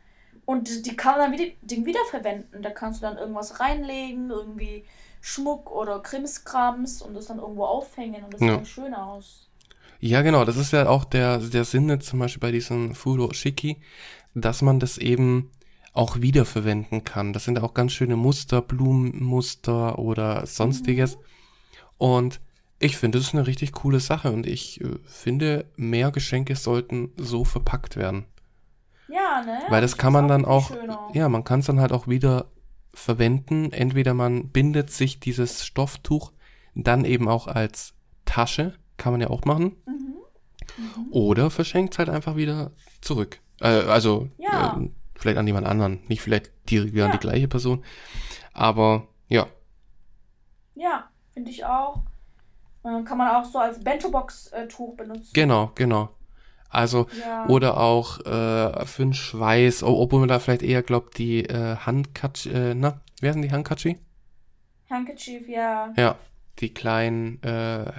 Und die- die kann man dann wieder, den wiederverwenden. Da kannst du dann irgendwas reinlegen, irgendwie Schmuck oder Krimskrams und das dann irgendwo aufhängen. Und das Ja. sieht schön aus. Ja, genau, das ist ja auch der, der Sinn zum Beispiel bei diesem Furo Shiki, dass man das eben auch wiederverwenden kann. Das sind auch ganz schöne Muster, Blumenmuster oder sonstiges. Und ich finde, das ist eine richtig coole Sache und ich äh, finde, mehr Geschenke sollten so verpackt werden. Ja, ne? Weil das Ich kann man dann auch, schöner. ja, man kann es dann halt auch wieder verwenden. Entweder man bindet sich dieses Stofftuch dann eben auch als Tasche, kann man ja auch machen. Mhm. Mhm. Oder verschenkt halt einfach wieder zurück. Äh, also Ja. äh, vielleicht an jemand anderen, nicht vielleicht direkt wieder an Ja. die gleiche Person. Aber ja, Ja, finde ich auch. Äh, Kann man auch so als Bento-Box-Tuch benutzen. genau, genau. Also Ja. oder auch äh, für den Schweiß, obwohl man da vielleicht eher glaubt, die äh, Handkatschi, äh, na, wer sind die Handkatschi? Handkerchief, ja. Ja, die kleinen äh,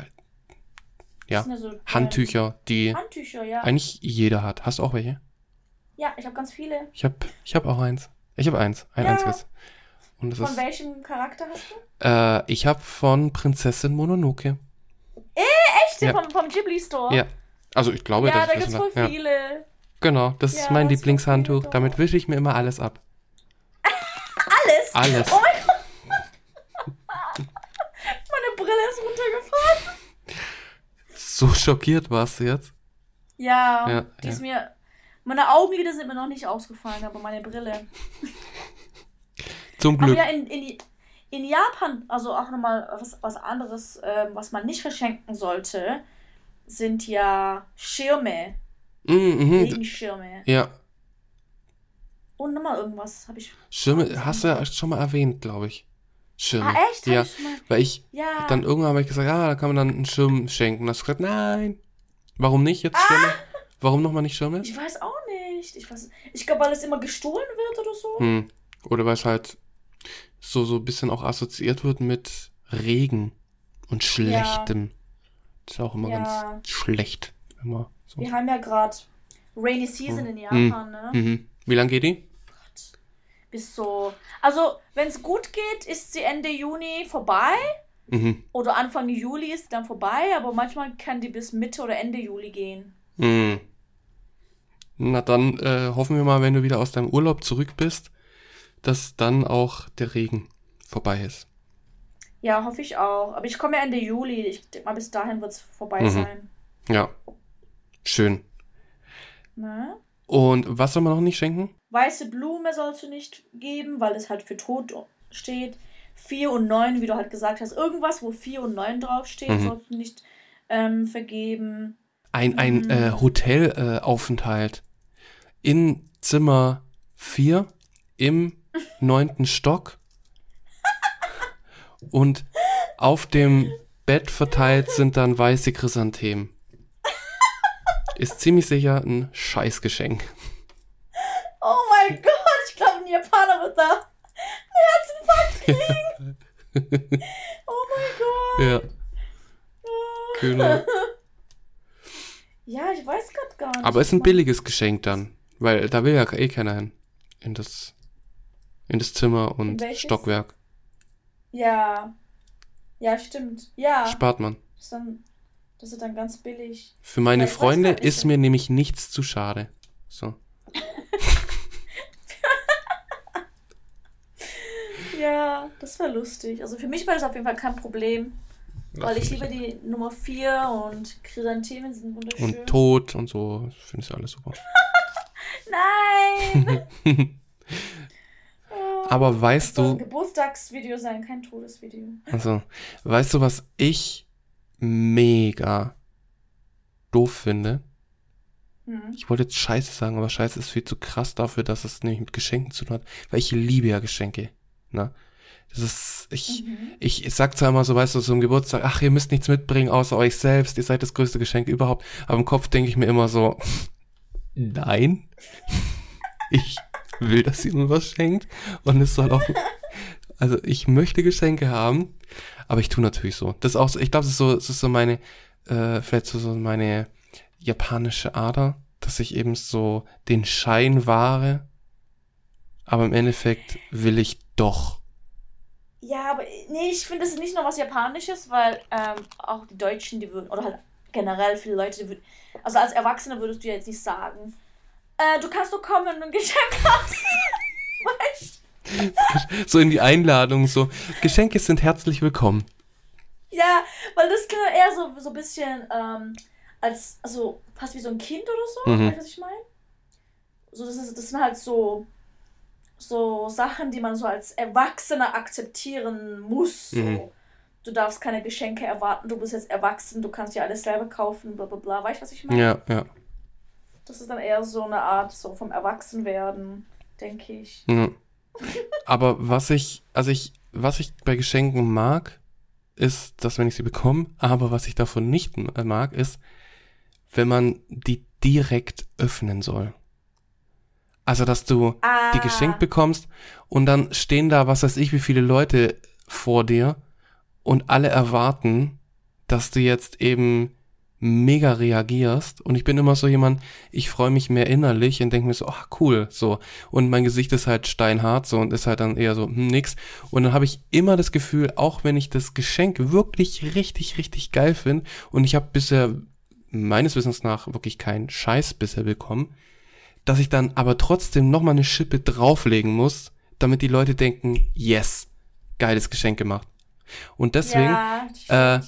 Ja, so Handtücher, die Handtücher, ja. eigentlich jeder hat. Hast du auch welche? Ja, ich habe ganz viele. Ich habe ich hab auch eins. Ich habe eins, ein Ja. einziges. Von ist, welchem Charakter hast du? äh, ich habe von Prinzessin Mononoke. Echt? Ja. Vom, vom Ghibli Store? Ja, also ich glaube, ja dass da gibt's das voll ja. viele. Genau, das Ja, ist mein das Lieblingshandtuch. Damit wische ich mir immer alles ab. Alles? Alles. Oh mein Gott. Meine Brille ist runtergefallen. So schockiert warst du jetzt. Ja, Ja, die ist mir. Meine Augenlider sind mir noch nicht ausgefallen, aber meine Brille. Zum Aber Glück. ja, in, in, in Japan, also auch nochmal was, was anderes, ähm, was man nicht verschenken sollte, sind ja Schirme, Mhm, mhm. Regenschirme. Ja, Und nochmal irgendwas habe ich. Schirme hast du ja schon mal erwähnt, glaube ich. Schirme. Ah, echt? Ja, ich weil ich Ja. dann irgendwann habe ich gesagt, ja, da kann man dann einen Schirm schenken. Und hast du gesagt, nein. Warum nicht jetzt Ah! Schirme? Warum nochmal nicht Schirme? Ich weiß auch nicht. Ich, weiß- ich glaube, weil es immer gestohlen wird oder so. Hm. Oder weil es halt so, so ein bisschen auch assoziiert wird mit Regen und Schlechtem. Das ist auch immer Ja. ganz schlecht. Immer so. Wir haben ja gerade Rainy Season in Hm. Japan, ne? Mhm. Wie lange geht die? Bis so. Also, wenn es gut geht, ist sie Ende Juni vorbei. Mhm. Oder Anfang Juli ist dann vorbei, aber manchmal kann die bis Mitte oder Ende Juli gehen. Mhm. Na dann äh, hoffen wir mal, wenn du wieder aus deinem Urlaub zurück bist, dass dann auch der Regen vorbei ist. Ja, hoffe ich auch. Aber ich komme ja Ende Juli. Ich denke mal, bis dahin wird es vorbei Mhm. sein. Ja. Schön. Ne? Und was soll man noch nicht schenken? Weiße Blume sollst du nicht geben, weil es halt für tot steht. 4 und 9, wie du halt gesagt hast. Irgendwas, wo 4 und 9 draufsteht, Mhm. sollst du nicht ähm, vergeben. Ein, ein Mhm. äh, Hotelaufenthalt äh, in Zimmer 4 im neunten Stock und auf dem Bett verteilt sind dann weiße Chrysanthemen. Ist ziemlich sicher ein Scheißgeschenk. Oh mein Gott, ich glaube, ein Japaner wird da einen Herzinfarkt kriegen. oh mein Gott. Ja, genau. Ja, ich weiß gerade gar nicht. Aber ist ein billiges Geschenk dann, weil da will ja eh keiner hin. In das, in das Zimmer und? Stockwerk. Ja. Ja, stimmt. Ja. Spart man. Das ist dann, das ist dann ganz billig. Für meine Ja, ich weiß Freunde ist mir nämlich nichts zu schade. So. Ja, das war lustig. Also für mich war das auf jeden Fall kein Problem. Weil ich liebe die Nummer 4 und Chrysanthemen sind wunderschön. Und Tod und so. Ich finde es alles super. Nein! Oh. Aber Das weißt soll ein du, Geburtstagsvideo sein, kein Todesvideo. also, weißt du, was ich mega doof finde? Mhm. Ich wollte jetzt Scheiße sagen, aber Scheiße ist viel zu krass dafür, dass es nämlich mit Geschenken zu tun hat. Weil ich liebe ja Geschenke. Ne? Das ist, ich, Mhm. ich, ich sag zwar immer so, weißt du, zum Geburtstag, ach, ihr müsst nichts mitbringen außer euch selbst, ihr seid das größte Geschenk überhaupt. Aber im Kopf denke ich mir immer so, nein, ich will, dass ihr mir was schenkt. Und es soll auch, also ich möchte Geschenke haben, aber ich tue natürlich so. Das ist auch so, ich glaube, das ist so, das ist so meine, äh, vielleicht so, so meine japanische Ader, dass ich eben so den Schein wahre, aber im Endeffekt will ich doch. Ja, aber nee, ich finde, das ist nicht nur was Japanisches, weil ähm, auch die Deutschen, die würden, oder halt generell viele Leute, die würden, also als Erwachsener würdest du ja jetzt nicht sagen, äh, du kannst nur kommen, wenn du ein Geschenk hast. weißt So in die Einladung, so, Geschenke sind herzlich willkommen. Ja, weil das klingt eher so, so ein bisschen ähm, als, also fast wie so ein Kind oder so, Mhm. weißt du, was ich meine? So, das, ist, das sind halt so, so Sachen, die man so als Erwachsener akzeptieren muss. So. Mhm. Du darfst keine Geschenke erwarten, du bist jetzt erwachsen, du kannst dir alles selber kaufen, bla bla bla. Weißt du, was ich meine? Ja, ja. Das ist dann eher so eine Art so vom Erwachsenwerden, denke ich. Ja. Aber was ich, also ich, was ich bei Geschenken mag, ist, dass wenn ich sie bekomme, aber was ich davon nicht äh, mag, ist, wenn man die direkt öffnen soll. Also, dass du Ah, die geschenkt bekommst und dann stehen da, was weiß ich, wie viele Leute vor dir und alle erwarten, dass du jetzt eben mega reagierst. Und ich bin immer so jemand, ich freue mich mehr innerlich und denke mir so, ach cool, so. Und mein Gesicht ist halt steinhart so und ist halt dann eher so, hm, nix. Und dann habe ich immer das Gefühl, auch wenn ich das Geschenk wirklich richtig, richtig geil finde und ich habe bisher meines Wissens nach wirklich keinen Scheiß bisher bekommen, dass ich dann aber trotzdem nochmal eine Schippe drauflegen muss, damit die Leute denken, yes, geiles Geschenk gemacht. Und deswegen ja, äh,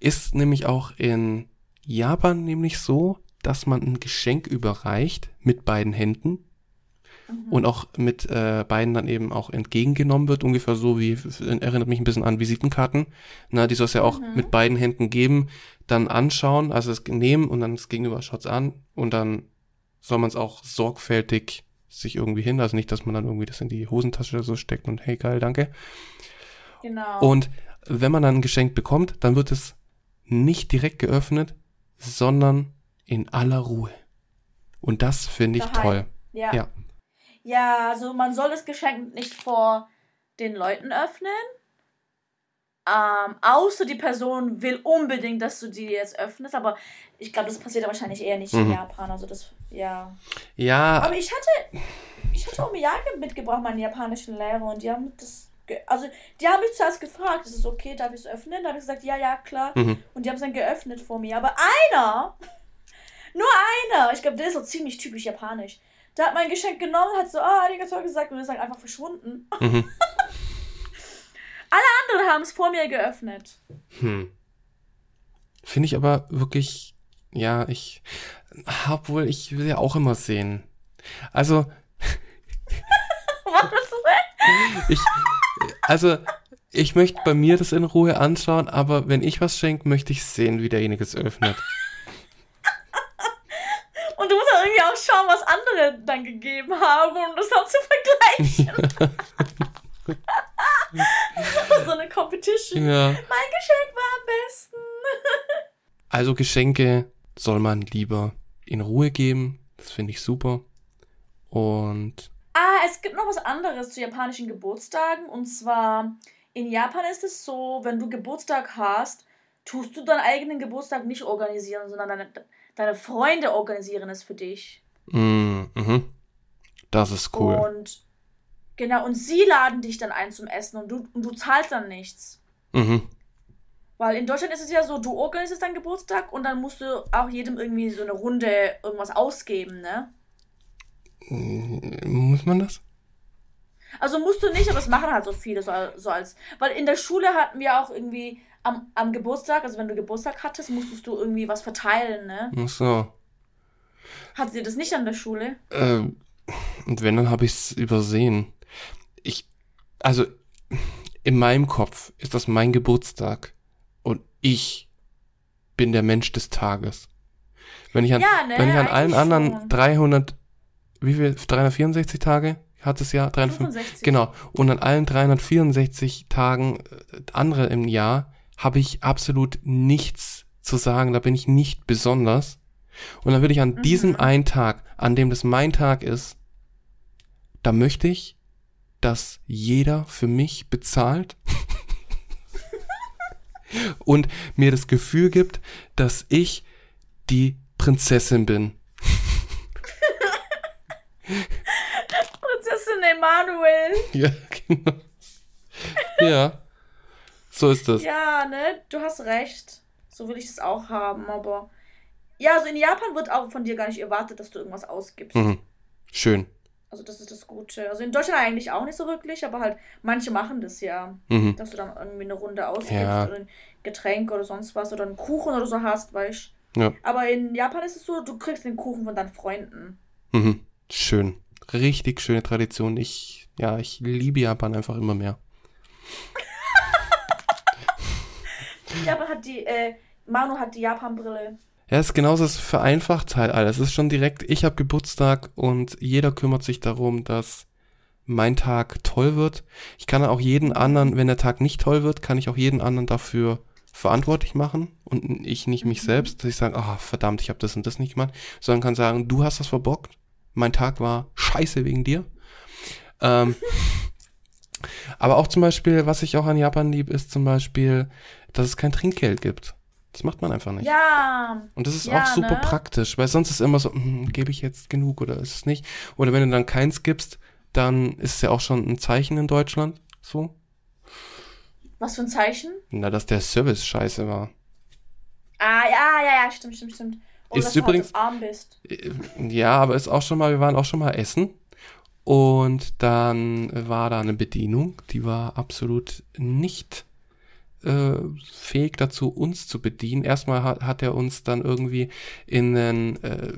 ist nämlich auch in Japan nämlich so, dass man ein Geschenk überreicht mit beiden Händen Mhm. und auch mit äh, beiden dann eben auch entgegengenommen wird, ungefähr so wie, erinnert mich ein bisschen an Visitenkarten. Na, die soll es ja auch Mhm. mit beiden Händen geben, dann anschauen, also es nehmen und dann das Gegenüber schaut's an und dann soll man es auch sorgfältig sich irgendwie hin, also nicht, dass man dann irgendwie das in die Hosentasche oder so steckt und hey geil, danke. Genau. Und wenn man dann ein Geschenk bekommt, dann wird es nicht direkt geöffnet, sondern in aller Ruhe. Und das finde ich Daheim. toll. Ja. Ja. Ja, also man soll das Geschenk nicht vor den Leuten öffnen. Ähm, außer die Person will unbedingt, dass du die jetzt öffnest, aber ich glaube, das passiert wahrscheinlich eher nicht in Mhm. Japan. Also das, ja. Ja, Aber ich hatte, ich hatte Omiyage mitgebracht, meinen japanischen Lehrer, und die haben das, also die haben mich zuerst gefragt, ist es okay, darf ich es öffnen? Da habe ich gesagt, ja, ja, klar. mhm. Und die haben es dann geöffnet vor mir. Aber einer, nur einer, ich glaube, der ist so ziemlich typisch japanisch. Der hat mein Geschenk genommen, hat so, ah, Arigato gesagt und ist dann einfach verschwunden. Mhm. Andere haben es vor mir geöffnet. Hm. Finde ich aber wirklich, ja, ich, obwohl ich will ja auch immer sehen. Also, Was ich, also, ich möchte bei mir das in Ruhe anschauen, aber wenn ich was schenke, möchte ich sehen, wie derjenige es öffnet. Und du musst dann irgendwie auch schauen, was andere dann gegeben haben, um das dann zu vergleichen. so eine Competition. Ja. Mein Geschenk war am besten. Also Geschenke soll man lieber in Ruhe geben. Das finde ich super. Und Ah, es gibt noch was anderes zu japanischen Geburtstagen. Und zwar, in Japan ist es so, wenn du Geburtstag hast, tust du deinen eigenen Geburtstag nicht organisieren, sondern deine, deine Freunde organisieren es für dich. mm, mhm. das ist cool. Und genau, und sie laden dich dann ein zum Essen und du, und du zahlst dann nichts. Mhm. Weil in Deutschland ist es ja so, du organisierst deinen Geburtstag und dann musst du auch jedem irgendwie so eine Runde irgendwas ausgeben, ne? Muss man das? Also musst du nicht, aber es machen halt so viele, so, so als. Weil in der Schule hatten wir auch irgendwie am, am Geburtstag, also wenn du Geburtstag hattest, musstest du irgendwie was verteilen, ne? Ach so. Hattet ihr das nicht an der Schule? Ähm, und wenn, dann habe ich es übersehen. Ich, also, in meinem Kopf ist das mein Geburtstag. Und ich bin der Mensch des Tages. Wenn ich an, Ja, ne, wenn ich an allen anderen schon. 300, wie viel, 364 Tage hat es ja? 365, 65. Genau. Und an allen 364 Tagen äh, andere im Jahr habe ich absolut nichts zu sagen. Da bin ich nicht besonders. Und dann würde ich an Mhm. diesem einen Tag, an dem das mein Tag ist, da möchte ich, dass jeder für mich bezahlt und mir das Gefühl gibt, dass ich die Prinzessin bin. Prinzessin Emanuel. Ja, genau. Ja, so ist das. Ja, ne, du hast recht. So will ich das auch haben, aber. Ja, also in Japan wird auch von dir gar nicht erwartet, dass du irgendwas ausgibst. Mhm. Schön. Also das ist das Gute. Also in Deutschland eigentlich auch nicht so wirklich, aber halt manche machen das ja. Mhm. Dass du dann irgendwie eine Runde ausgibst Ja. oder ein Getränk oder sonst was oder einen Kuchen oder so hast, weißt Ja. Aber in Japan ist es so, du kriegst den Kuchen von deinen Freunden. Mhm. Schön. Richtig schöne Tradition. Ich, ja, ich liebe Japan einfach immer mehr. Japan hat die, äh, Manu hat die Japan-Brille. Ja, es ist genauso, es vereinfacht halt alles. Es ist schon direkt, ich habe Geburtstag und jeder kümmert sich darum, dass mein Tag toll wird. Ich kann auch jeden anderen, wenn der Tag nicht toll wird, kann ich auch jeden anderen dafür verantwortlich machen und ich nicht mich Mhm. selbst, dass ich sage, ah, verdammt, ich habe das und das nicht gemacht, sondern kann sagen, du hast das verbockt, mein Tag war scheiße wegen dir. Ähm, aber auch zum Beispiel, was ich auch an Japan lieb, ist zum Beispiel, dass es kein Trinkgeld gibt. Das macht man einfach nicht. Ja, Und das ist Ja, auch super ne? praktisch, weil sonst ist immer so, hm, gebe ich jetzt genug oder ist es nicht? Oder wenn du dann keins gibst, dann ist es ja auch schon ein Zeichen in Deutschland, so, was für ein Zeichen? na, dass der Service scheiße war. Ah, ja, ja, ja, stimmt, stimmt, stimmt. Oder Ist dass du übrigens- halt arm bist. Äh, Ja, aber ist auch schon mal, wir waren auch schon mal essen und dann war da eine Bedienung, die war absolut nicht äh, fähig dazu, uns zu bedienen. Erstmal hat, hat er uns dann irgendwie in den, äh,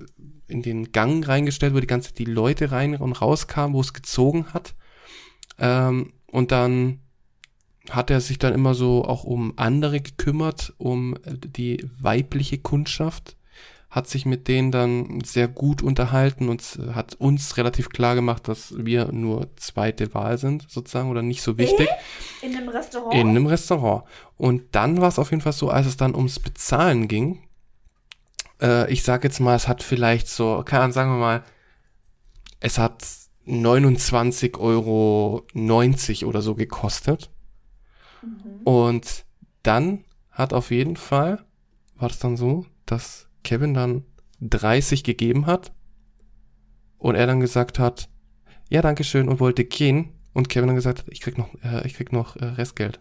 in den Gang reingestellt, wo die ganze die Leute rein und rauskamen, wo es gezogen hat. Ähm, und dann hat er sich dann immer so auch um andere gekümmert, um die weibliche Kundschaft, hat sich mit denen dann sehr gut unterhalten und hat uns relativ klar gemacht, dass wir nur zweite Wahl sind, sozusagen, oder nicht so wichtig In einem Restaurant? in einem Restaurant. Und dann war es auf jeden Fall so, als es dann ums Bezahlen ging, äh, ich sag jetzt mal, es hat vielleicht so, keine Ahnung, sagen wir mal, es hat 29,90 Euro oder so gekostet. Mhm. Und dann hat auf jeden Fall, war das dann so, dass Kevin dann 30 gegeben hat und er dann gesagt hat, ja, danke schön und wollte gehen und Kevin dann gesagt hat, ich krieg noch, äh, ich krieg noch äh, Restgeld.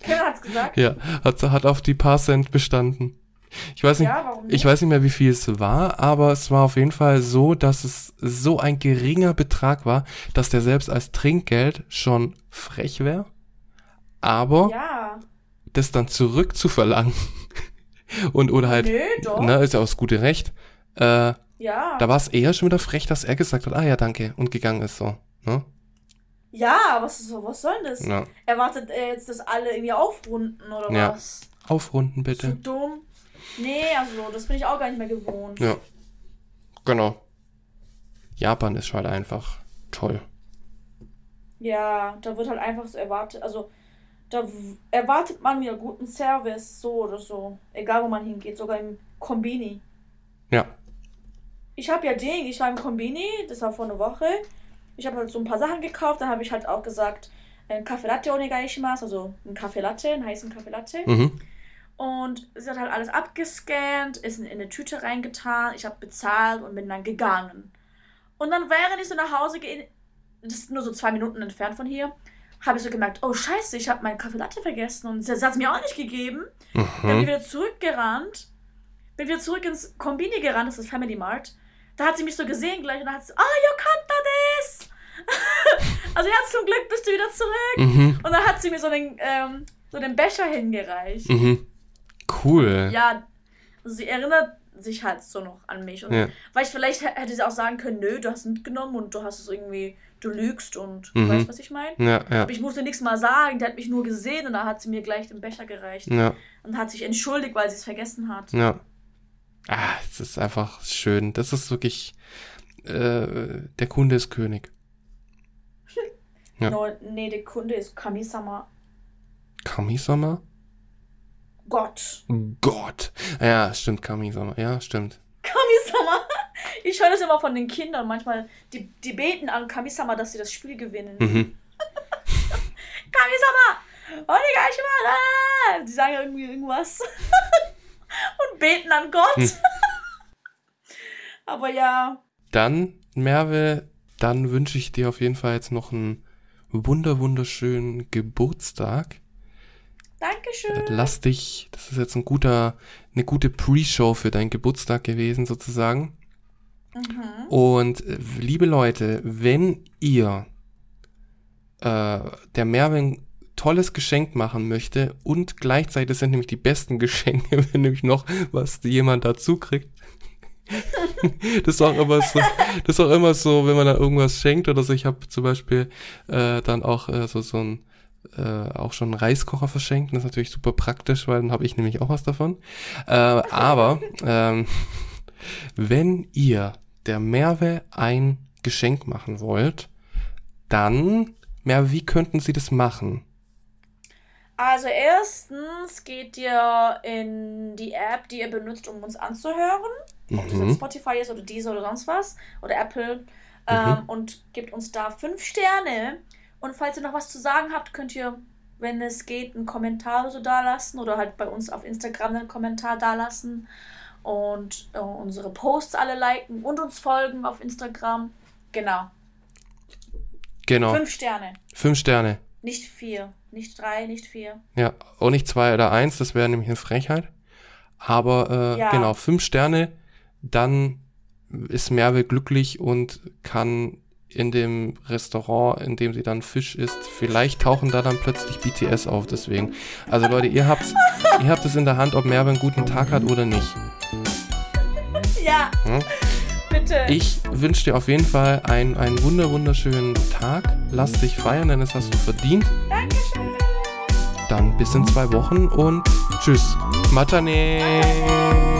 Kevin hat's gesagt. Ja, hat, hat auf die paar Cent bestanden. Ich weiß nicht, Ja, nicht? ich weiß nicht mehr, wie viel es war, aber es war auf jeden Fall so, dass es so ein geringer Betrag war, dass der selbst als Trinkgeld schon frech wäre. Aber Ja. das dann zurückzuverlangen und oder halt, Nö, doch. ne, ist ja auch das gute Recht, äh, Ja. da war es eher schon wieder frech, dass er gesagt hat, ah ja, danke, und gegangen ist so. Ne? Ja, was, ist so- was soll denn das? Ja. Erwartet er jetzt, dass alle irgendwie aufrunden oder Ja. was? Aufrunden Zu bitte. dumm? Nee, also das bin ich auch gar nicht mehr gewohnt. Ja. Genau. Japan ist halt einfach toll. Ja, da wird halt einfach so erwartet, also da erwartet man wieder guten Service, so oder so. Egal wo man hingeht, sogar im Kombini. Ja. Ich habe ja Ding, ich war im Kombini, das war vor einer Woche. Ich habe halt so ein paar Sachen gekauft, dann habe ich halt auch gesagt, ein Kaffee Latte onegai shimasu, also ein Kaffee Latte, einen heißen Kaffee Latte. Mhm. Und sie hat halt alles abgescannt, ist in, in eine Tüte reingetan, ich habe bezahlt und bin dann gegangen. Und dann, während ich so nach Hause gehe, das ist nur so zwei Minuten entfernt von hier, habe ich so gemerkt, oh scheiße, ich habe meinen Kaffee Latte vergessen und sie hat es mir auch nicht gegeben. Dann bin ich Mhm. wieder zurückgerannt, bin wieder zurück ins Kombini gerannt, das ist Family Mart. Da hat sie mich so gesehen gleich und dann hat sie, ah, yo kanta des! also ja, zum Glück bist du wieder zurück. Mhm. Und dann hat sie mir so den, ähm, so den Becher hingereicht. Mhm. Cool. Ja, also sie erinnert sich halt so noch an mich. Und Ja. weil ich vielleicht hätte sie auch sagen können, nö, du hast es mitgenommen und du hast es irgendwie, du lügst und Mhm. weißt, was ich meine? Ja, ja. Ich musste nichts mal sagen, die hat mich nur gesehen und dann hat sie mir gleich den Becher gereicht Ja, und hat sich entschuldigt, weil sie es vergessen hat. ja. Ah, es ist einfach schön. Das ist wirklich, äh, der Kunde ist König. Ja. No, nee, der Kunde ist Kamisama. Kamisama? Gott. Gott. Ja, stimmt, Kamisama. Ja, stimmt. Kamisama. Ich höre das immer von den Kindern. Manchmal, die, die beten an Kamisama, dass sie das Spiel gewinnen. Mhm. Kamisama! Onegaishimasu! Die sagen irgendwie irgendwas. Und beten an Gott. Hm. Aber ja, Dann, Merve, dann wünsche ich dir auf jeden Fall jetzt noch einen wunder, wunderschönen Geburtstag. Dankeschön. Lass dich, das ist jetzt ein guter, eine gute Pre-Show für deinen Geburtstag gewesen, sozusagen. Mhm. Und äh, liebe Leute, wenn ihr äh, der Merwin tolles Geschenk machen möchte und gleichzeitig sind nämlich die besten Geschenke, wenn nämlich noch was jemand dazu kriegt. das ist auch immer so, das ist auch immer so, wenn man da irgendwas schenkt oder so. Ich habe zum Beispiel äh, dann auch äh, so so ein äh, auch schon einen Reiskocher verschenkt. Das ist natürlich super praktisch, weil dann habe ich nämlich auch was davon. Äh, aber ähm, wenn ihr der Merve ein Geschenk machen wollt, dann, Merve, wie könnten sie das machen? Also erstens geht ihr in die App, die ihr benutzt, um uns anzuhören. Ob das Mhm. Spotify ist oder Deezer oder sonst was. Oder Apple. Ähm, und gebt uns da fünf Sterne. Und falls ihr noch was zu sagen habt, könnt ihr, wenn es geht, einen Kommentar so dalassen. Oder halt bei uns auf Instagram einen Kommentar dalassen. Und äh, unsere Posts alle liken und uns folgen auf Instagram. Genau. Genau, Fünf Sterne. fünf Sterne. Nicht vier. Nicht drei, nicht vier. Ja, auch nicht zwei oder eins, das wäre nämlich eine Frechheit. Aber äh, Ja. genau, fünf Sterne, dann ist Merve glücklich und kann in dem Restaurant, in dem sie dann Fisch isst, vielleicht tauchen da dann plötzlich BTS auf, deswegen. Also Leute, ihr habt's, ihr habt es in der Hand, ob Merve einen guten Tag hat oder nicht. Ja. Hm? Bitte. Ich wünsche dir auf jeden Fall einen, einen wunder wunderschönen Tag. Lass dich feiern, denn das hast du verdient. Dankeschön. Dann bis in zwei Wochen und tschüss. Matane.